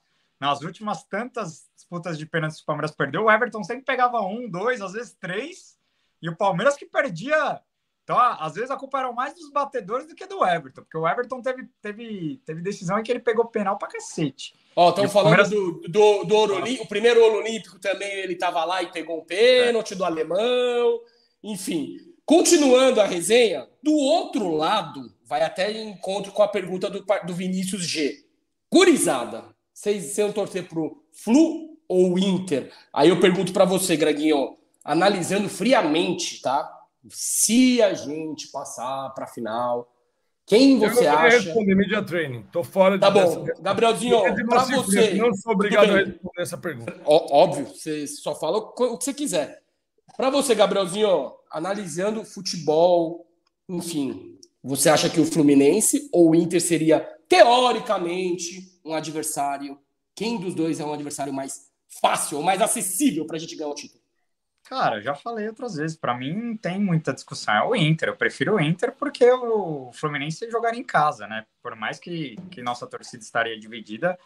nas últimas tantas disputas de pênaltis que o Palmeiras perdeu, o Everton sempre pegava um, dois, às vezes três, e o Palmeiras que perdia então, às vezes, a culpa era mais dos batedores do que do Everton, porque o Everton teve, teve, teve decisão em que ele pegou penal pra cacete. Ó, estão falando Palmeiras... do, do, do Ouro Olímpico, o primeiro Ouro Olímpico também ele tava lá e pegou um pênalti é. do alemão, enfim. Continuando a resenha, do outro lado, vai até encontro com a pergunta do, do Vinícius G. Gurizada, vocês iam torcer pro Flu ou Inter? Aí eu pergunto para você, Greginho, analisando friamente, tá? se a gente passar para a final, quem você eu não acha? responder media training. Tô fora tá de Tá bom, Gabrielzinho, para você. Não sou obrigado a responder essa pergunta. Ó, óbvio, você só fala o que você quiser. Para você, Gabrielzinho, analisando futebol, enfim, você acha que o Fluminense ou o Inter seria teoricamente um adversário? Quem dos dois é um adversário mais fácil ou mais acessível para a gente ganhar o título? Cara, já falei outras vezes, para mim não tem muita discussão, é o Inter, eu prefiro o Inter porque o Fluminense jogar em casa, né? Por mais que, que nossa torcida estaria dividida,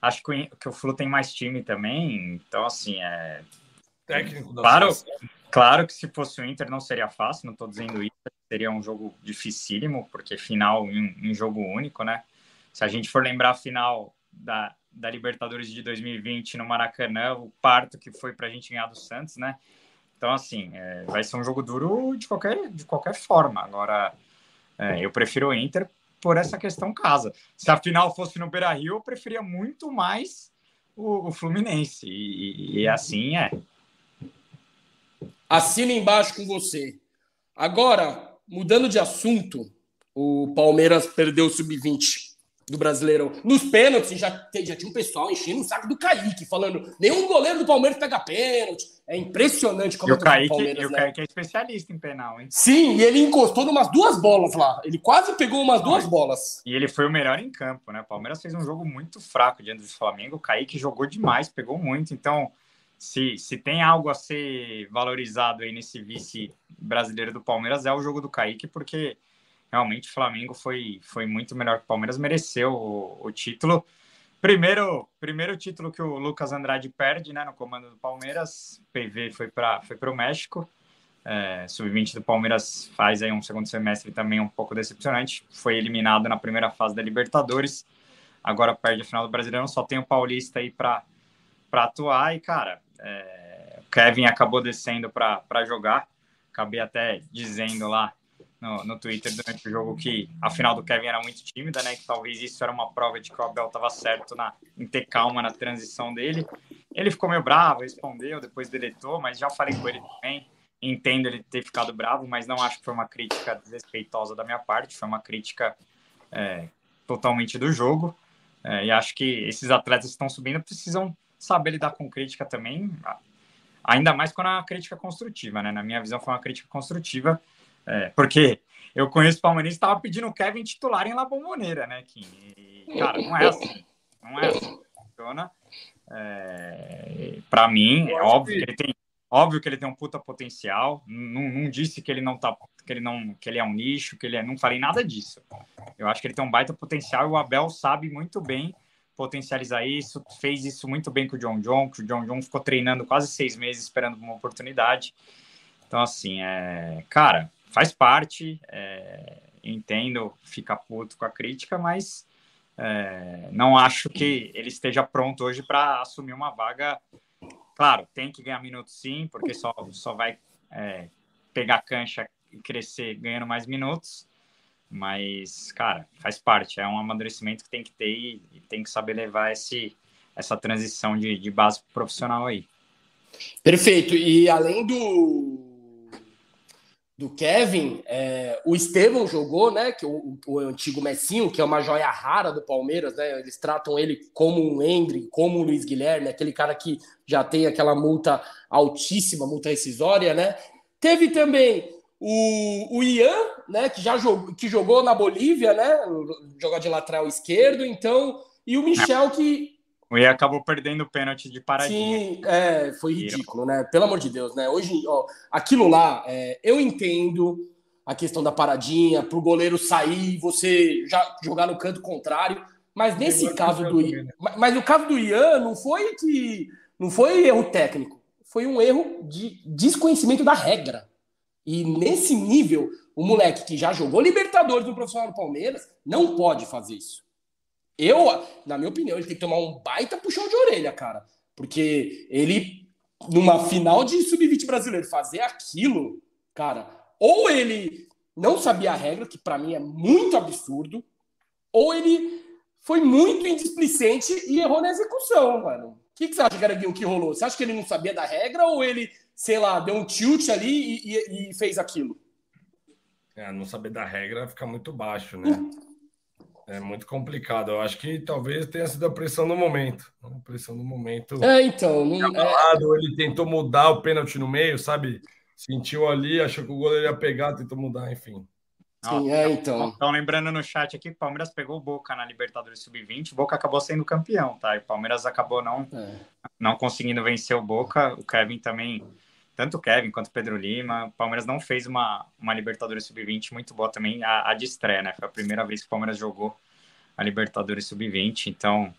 acho que o, que o Flu tem mais time também, então assim, é... Técnico da claro, claro que se fosse o Inter não seria fácil, não estou dizendo isso, seria um jogo dificílimo, porque final em, em jogo único, né? Se a gente for lembrar a final da, da Libertadores de 2020 no Maracanã, o parto que foi para a gente ganhar do Santos, né? Então, assim, é, vai ser um jogo duro de qualquer, de qualquer forma. Agora, é, eu prefiro o Inter por essa questão casa. Se a final fosse no Beira Rio, eu preferia muito mais o, o Fluminense. E, e, assim é. Assina embaixo com você. Agora, mudando de assunto, o Palmeiras perdeu o sub-20 do Brasileirão. Nos pênaltis, já, já tinha um pessoal enchendo o saco do Kaique, falando nenhum goleiro do Palmeiras pega pênalti. É impressionante como e o Kaique, o Palmeiras, e o né? Kaique é especialista em penal, hein? Sim, e ele encostou umas duas bolas lá. Ele quase pegou umas duas bolas. E ele foi o melhor em campo, né? O Palmeiras fez um jogo muito fraco diante do Flamengo. O Kaique jogou demais, pegou muito. Então, se, se tem algo a ser valorizado aí nesse vice brasileiro do Palmeiras, é o jogo do Kaique, porque realmente o Flamengo foi, foi muito melhor que o Palmeiras, mereceu o, o título. Primeiro, primeiro título que o Lucas Andrade perde né, no comando do Palmeiras, PV foi para foi o México. É, Sub-20 do Palmeiras faz aí um segundo semestre também um pouco decepcionante. Foi eliminado na primeira fase da Libertadores, agora perde a final do Brasileirão. Só tem o Paulista aí para atuar. E, cara, é, Kevin acabou descendo para jogar. Acabei até dizendo lá no, no Twitter durante o jogo que a final do Kevin era muito tímida, né? Que talvez isso era uma prova de que o Abel estava certo na, em ter calma na transição dele. Ele ficou meio bravo, respondeu, depois deletou, mas já falei com ele também. Entendo ele ter ficado bravo, mas não acho que foi uma crítica desrespeitosa da minha parte, foi uma crítica é, totalmente do jogo. É, e acho que esses atletas que estão subindo precisam saber lidar com crítica também, ainda mais quando é uma crítica construtiva, né? Na minha visão, foi uma crítica construtiva, é, porque eu conheço o Palmeiras estava pedindo o Kevin titular em La Bombonera, né? Que, cara, não é assim. Não é assim que funciona. É, para mim, é óbvio que... que ele tem Óbvio que ele tem um puta potencial. Não, não, disse que ele não tá, que ele não, que ele é um nicho, que ele é, não falei nada disso. Eu acho que ele tem um baita potencial e o Abel sabe muito bem potencializar isso. Fez isso muito bem com o John John, que o John John ficou treinando quase seis meses esperando uma oportunidade. Então assim, é, cara, faz parte. É, entendo, fica puto com a crítica, mas é, não acho que ele esteja pronto hoje para assumir uma vaga Claro, tem que ganhar minutos sim, porque só, só vai é, pegar cancha e crescer ganhando mais minutos. Mas, cara, faz parte, é um amadurecimento que tem que ter e, e tem que saber levar esse, essa transição de, de base profissional aí. Perfeito. E além do, do Kevin, é, o Estevão jogou, né? Que o, o, antigo Messinho, que é uma joia rara do Palmeiras, né? Eles tratam ele como um Hendry, como um Luiz Guilherme, aquele cara que já tem aquela multa altíssima, multa rescisória, né? Teve também o, o Ian, né? Que já jogou, que jogou na Bolívia, né? Jogou de lateral esquerdo, então. E o Michel, que o E acabou perdendo o pênalti de paradinha. Sim, é, foi ridículo, né? Pelo amor de Deus, né? Hoje, ó, aquilo lá, é, eu entendo a questão da paradinha, para o goleiro sair, você já jogar no canto contrário, mas nesse caso do Ian, mas no caso do Ian não foi que não foi erro técnico, foi um erro de desconhecimento da regra. E nesse nível, o moleque que já jogou Libertadores no profissional do Palmeiras não pode fazer isso. Eu, na minha opinião, ele tem que tomar um baita puxão de orelha, cara. Porque ele, numa final de sub-20 brasileiro, fazer aquilo, cara, ou ele não sabia a regra, que para mim é muito absurdo, ou ele foi muito indisplicente e errou na execução, mano. O que, que você acha, Garaguinho, que rolou? Você acha que ele não sabia da regra ou ele, sei lá, deu um tilt ali e, e, e fez aquilo? É, não saber da regra fica muito baixo, né? É muito complicado. Eu acho que talvez tenha sido a pressão no momento. A pressão no momento. É, então. Não, é... Ele tentou mudar o pênalti no meio, sabe? Sentiu ali, achou que o goleiro ia pegar, tentou mudar, enfim. Sim, é, então. Estão lembrando no chat aqui que o Palmeiras pegou o Boca na Libertadores Sub-20. O Boca acabou sendo campeão, tá? E o Palmeiras acabou não, é. não conseguindo vencer o Boca. O Kevin também, tanto o Kevin quanto o Pedro Lima. O Palmeiras não fez uma, uma Libertadores Sub-20 muito boa também, a, a de estreia, né? Foi a primeira vez que o Palmeiras jogou a Libertadores Sub-20, então,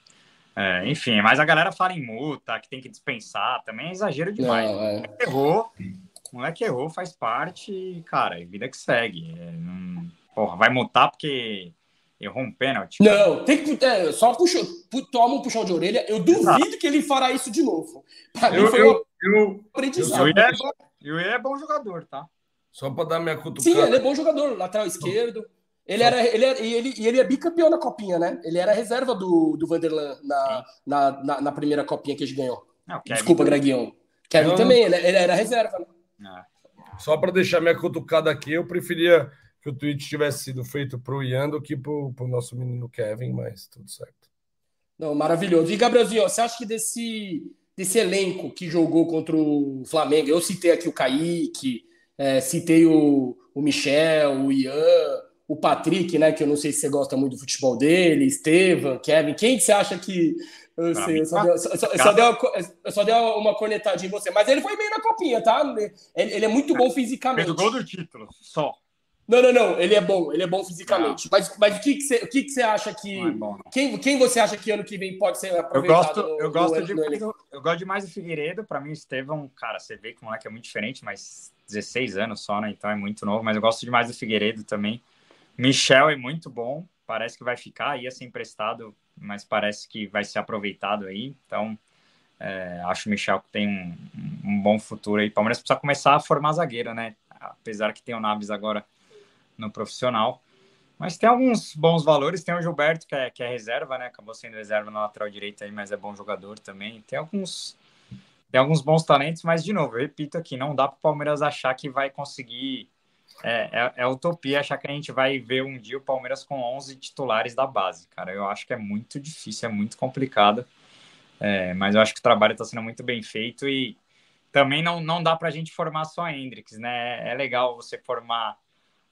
é, enfim, mas a galera fala em multa, que tem que dispensar, também é exagero demais. Não, é. Errou, o moleque errou, faz parte, cara, é vida que segue. É, não, porra, vai multar porque errou um pênalti. Não, tem que é, só puxa, toma um puxão de orelha. Eu duvido Exato. que ele fará isso de novo. Pra eu, mim foi eu, eu, aprendizado. E o é bom jogador, tá? Só para dar minha cutucada. Sim, ele é bom jogador, lateral esquerdo. Ele era, ele era, e ele, ele é bicampeão na copinha, né? Ele era reserva do, do Vanderlan na, na, na, na, primeira copinha que a gente ganhou. Não, Desculpa, Greguinho. Kevin não, também, ele, ele, era reserva, né? Ah. Só para deixar minha cutucada aqui, eu preferia que o tweet tivesse sido feito para o Ian do que para o nosso menino Kevin, mas tudo certo. Não, maravilhoso. E, Gabrielzinho, você acha que desse, desse elenco que jogou contra o Flamengo, eu citei aqui o Kaique, é, citei o, o Michel, o Ian, o Patrick, né? Que eu não sei se você gosta muito do futebol dele, Estevam, Kevin. Quem que você acha que. Eu, sei, eu, só, deu, só, só, deu, eu só dei uma cornetadinha em você, mas ele foi bem na copinha, tá? Ele, ele é muito bom fisicamente. Fez o gol do título, só. Não, não, não. Ele é bom, ele é bom fisicamente. Mas, mas o que, que, você, o que, que você acha que. É bom, quem, quem você acha que ano que vem pode ser aproveitado? Eu gosto, eu gosto, no, de, no eu gosto demais do Figueiredo. Para mim, o Estevão, cara, você vê que o moleque é muito diferente, mas 16 anos só, né? Então é muito novo. Mas eu gosto demais do Figueiredo também. Michel é muito bom, parece que vai ficar, ia ser emprestado, mas parece que vai ser aproveitado aí. Então, é, acho o Michel que tem um, um bom futuro aí. O Palmeiras precisa começar a formar zagueiro, né? Apesar que tem o Naves agora no profissional. Mas tem alguns bons valores. Tem o Gilberto, que é, que é reserva, né? Acabou sendo reserva na lateral direita aí, mas é bom jogador também. Tem alguns, tem alguns bons talentos, mas, de novo, eu repito aqui, não dá para o Palmeiras achar que vai conseguir. É, é, é, utopia achar que a gente vai ver um dia o Palmeiras com 11 titulares da base, cara. Eu acho que é muito difícil, é muito complicado. É, mas eu acho que o trabalho está sendo muito bem feito e também não, não dá para a gente formar só a Hendrix, né? É legal você formar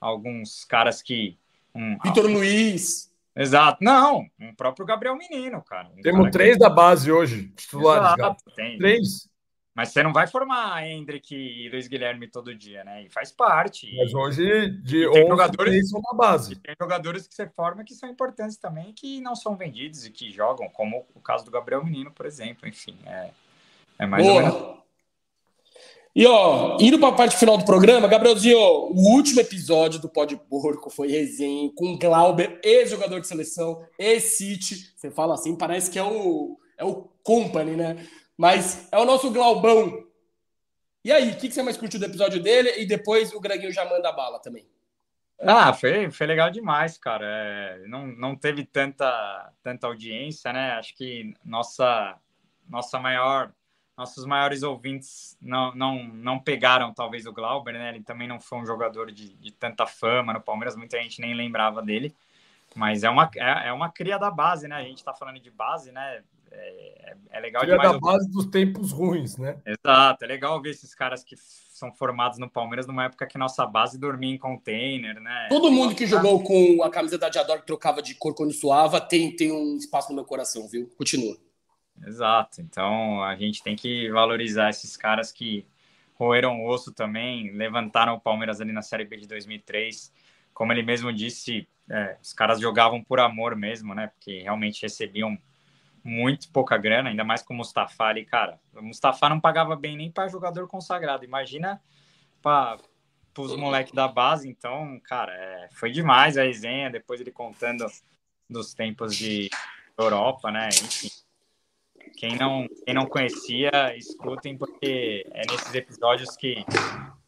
alguns caras que um, Vitor Luiz. Exato. Não, um próprio Gabriel Menino, cara. Um Temos cara três que... da base hoje, titulares. Exato, tem. Três. Mas você não vai formar Hendrick e Luiz Guilherme todo dia, né? E faz parte. Mas hoje, de tem jogadores são da base. Tem jogadores que você forma que são importantes também, que não são vendidos e que jogam, como o caso do Gabriel Menino, por exemplo. Enfim, é, é mais Boa. ou menos e ó, indo para a parte final do programa, Gabrielzinho, o último episódio do Pode Porco foi resenha com Glauber, ex-jogador de seleção, ex-City. Você fala assim, parece que é o, é o Company, né? Mas é o nosso Glaubão. E aí, o que, que você mais curtiu do episódio dele? E depois o Greginho já manda bala também. Ah, foi, foi legal demais, cara. É, não, não teve tanta, tanta audiência, né? Acho que nossa, nossa maior nossos maiores ouvintes não, não, não pegaram talvez o Glauber, né? Ele também não foi um jogador de, de tanta fama no Palmeiras, muita gente nem lembrava dele. Mas é uma, é, é uma cria da base, né? A gente tá falando de base, né? É, é legal cria demais. da base dos tempos ruins, né? Exato, é legal ver esses caras que são formados no Palmeiras numa época que nossa base dormia em container, né? Todo mundo que jogou com a camisa da Diador que trocava de cor quando suava tem, tem um espaço no meu coração, viu? Continua. Exato. Então a gente tem que valorizar esses caras que roeram osso também, levantaram o Palmeiras ali na Série B de 2003. Como ele mesmo disse, é, os caras jogavam por amor mesmo, né? Porque realmente recebiam muito pouca grana, ainda mais com o Mustafa ali, cara. O Mustafa não pagava bem nem para jogador consagrado. Imagina para os moleques da base. Então, cara, é, foi demais a resenha. Depois ele contando dos tempos de Europa, né? Enfim, quem não, quem não conhecia, escutem, porque é nesses episódios que,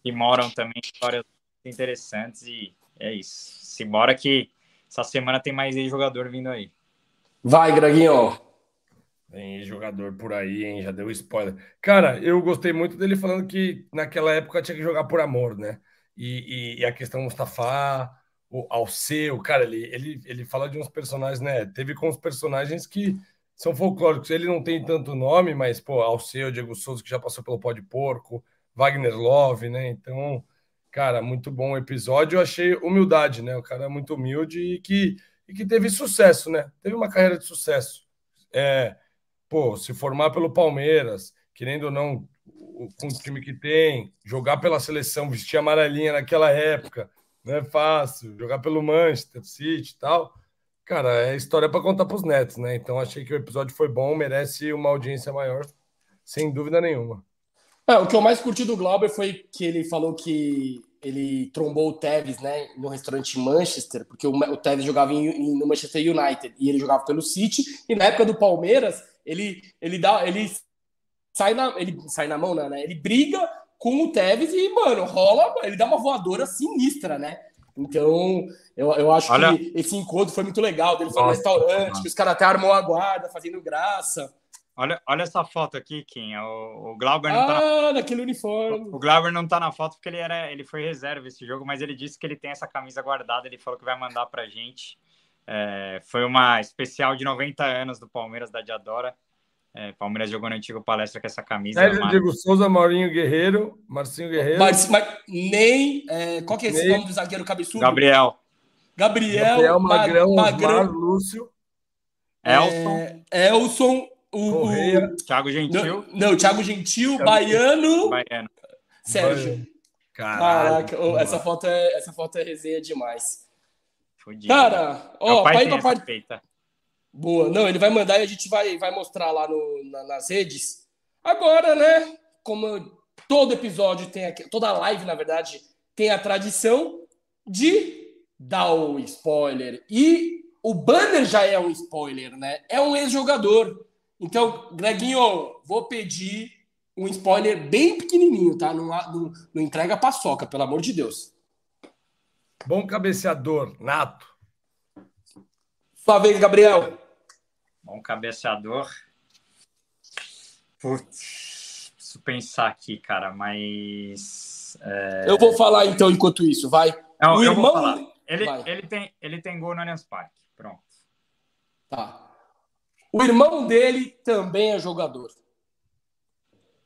que moram também histórias interessantes e é isso. Se bora que essa semana tem mais jogador vindo aí. Vai, Greginho! Tem jogador por aí, hein? Já deu spoiler. Cara, eu gostei muito dele falando que naquela época tinha que jogar por amor, né? E, e, e a questão Mustafa, o Alceu, cara, ele, ele, ele fala de uns personagens, né? Teve com os personagens que são folclóricos. Ele não tem tanto nome, mas, pô, Alceu, Diego Souza, que já passou pelo Pó de Porco, Wagner Love, né? Então, cara, muito bom o episódio. Eu achei humildade, né? O cara é muito humilde e que, e que teve sucesso, né? Teve uma carreira de sucesso. É, pô, se formar pelo Palmeiras, querendo ou não, com o time que tem, jogar pela seleção, vestir amarelinha naquela época, não é fácil. Jogar pelo Manchester City e tal Cara, é história para contar para os netos, né? Então achei que o episódio foi bom, merece uma audiência maior, sem dúvida nenhuma. É, o que eu mais curti do Glauber foi que ele falou que ele trombou o Tevez, né, no restaurante Manchester, porque o, Tevez jogava em, em, no Manchester United e ele jogava pelo City, e na época do Palmeiras, ele ele dá ele sai na ele sai na mão, né? Ele briga com o Tevez e, mano, rola, ele dá uma voadora sinistra, né? Então, eu, eu acho Olha... que esse encontro foi muito legal. Ele foi no restaurante, que os caras até armou a guarda, fazendo graça. Olha, olha essa foto aqui, Kim. O, o Glauber não ah, tá. Ah, naquele uniforme. O, o Glauber não tá na foto porque ele era, ele foi reserva esse jogo, mas ele disse que ele tem essa camisa guardada. Ele falou que vai mandar pra gente. É, foi uma especial de 90 anos do Palmeiras da Diadora. É, Palmeiras jogou no antigo palestra com essa camisa. Sérgio mas... Diego Souza, Maurinho Guerreiro, Marcinho Guerreiro. Mas, mas nem. É, qual que é esse Ney. nome do zagueiro cabeçudo? Gabriel. Gabriel, Gabriel Magrão, Magrão Lúcio. Elson. É, Elson. O, Correia. O... Thiago Gentil. Não, não Thiago Gentil, Thiago Baiano. Baiano. Sérgio. Caralho, Caraca, oh, essa foto, é, essa foto é resenha demais. Fudido. Cara, ó, pai pra parte. Boa. Não, ele vai mandar e a gente vai, vai mostrar lá no, na, nas redes. Agora, né? Como todo episódio tem aqui, toda live, na verdade, tem a tradição de dar o spoiler. E o banner já é um spoiler, né? É um ex-jogador. Então, Greginho, vou pedir um spoiler bem pequenininho, tá? Não, não, não entrega paçoca, pelo amor de Deus. Bom cabeceador, nato. Sua vez, Gabriel. Bom cabeceador. Putz, preciso pensar aqui, cara, mas. É... Eu vou falar então enquanto isso, vai. Não, o irmão. Ele, ele, tem, ele tem gol no Allianz Parque. Pronto. Tá. O irmão dele também é jogador.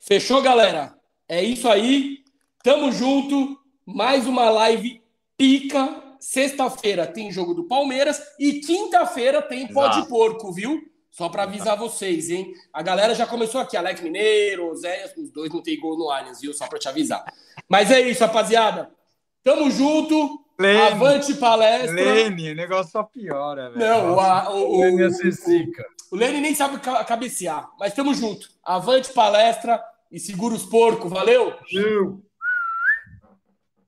Fechou, galera? É isso aí. Tamo junto. Mais uma live pica. Sexta-feira tem jogo do Palmeiras e quinta-feira tem pó de porco, viu? Só para avisar vocês, hein? A galera já começou aqui, Alex Mineiro, Zé, os dois não tem gol no Allianz, viu? Só para te avisar. Mas é isso, rapaziada. Tamo junto. Lene, Avante palestra. Lene, o negócio só piora, velho. Não, a, o, o, Lene é o Lene nem sabe cabecear, mas tamo junto. Avante palestra e segura os porcos. Valeu! Valeu!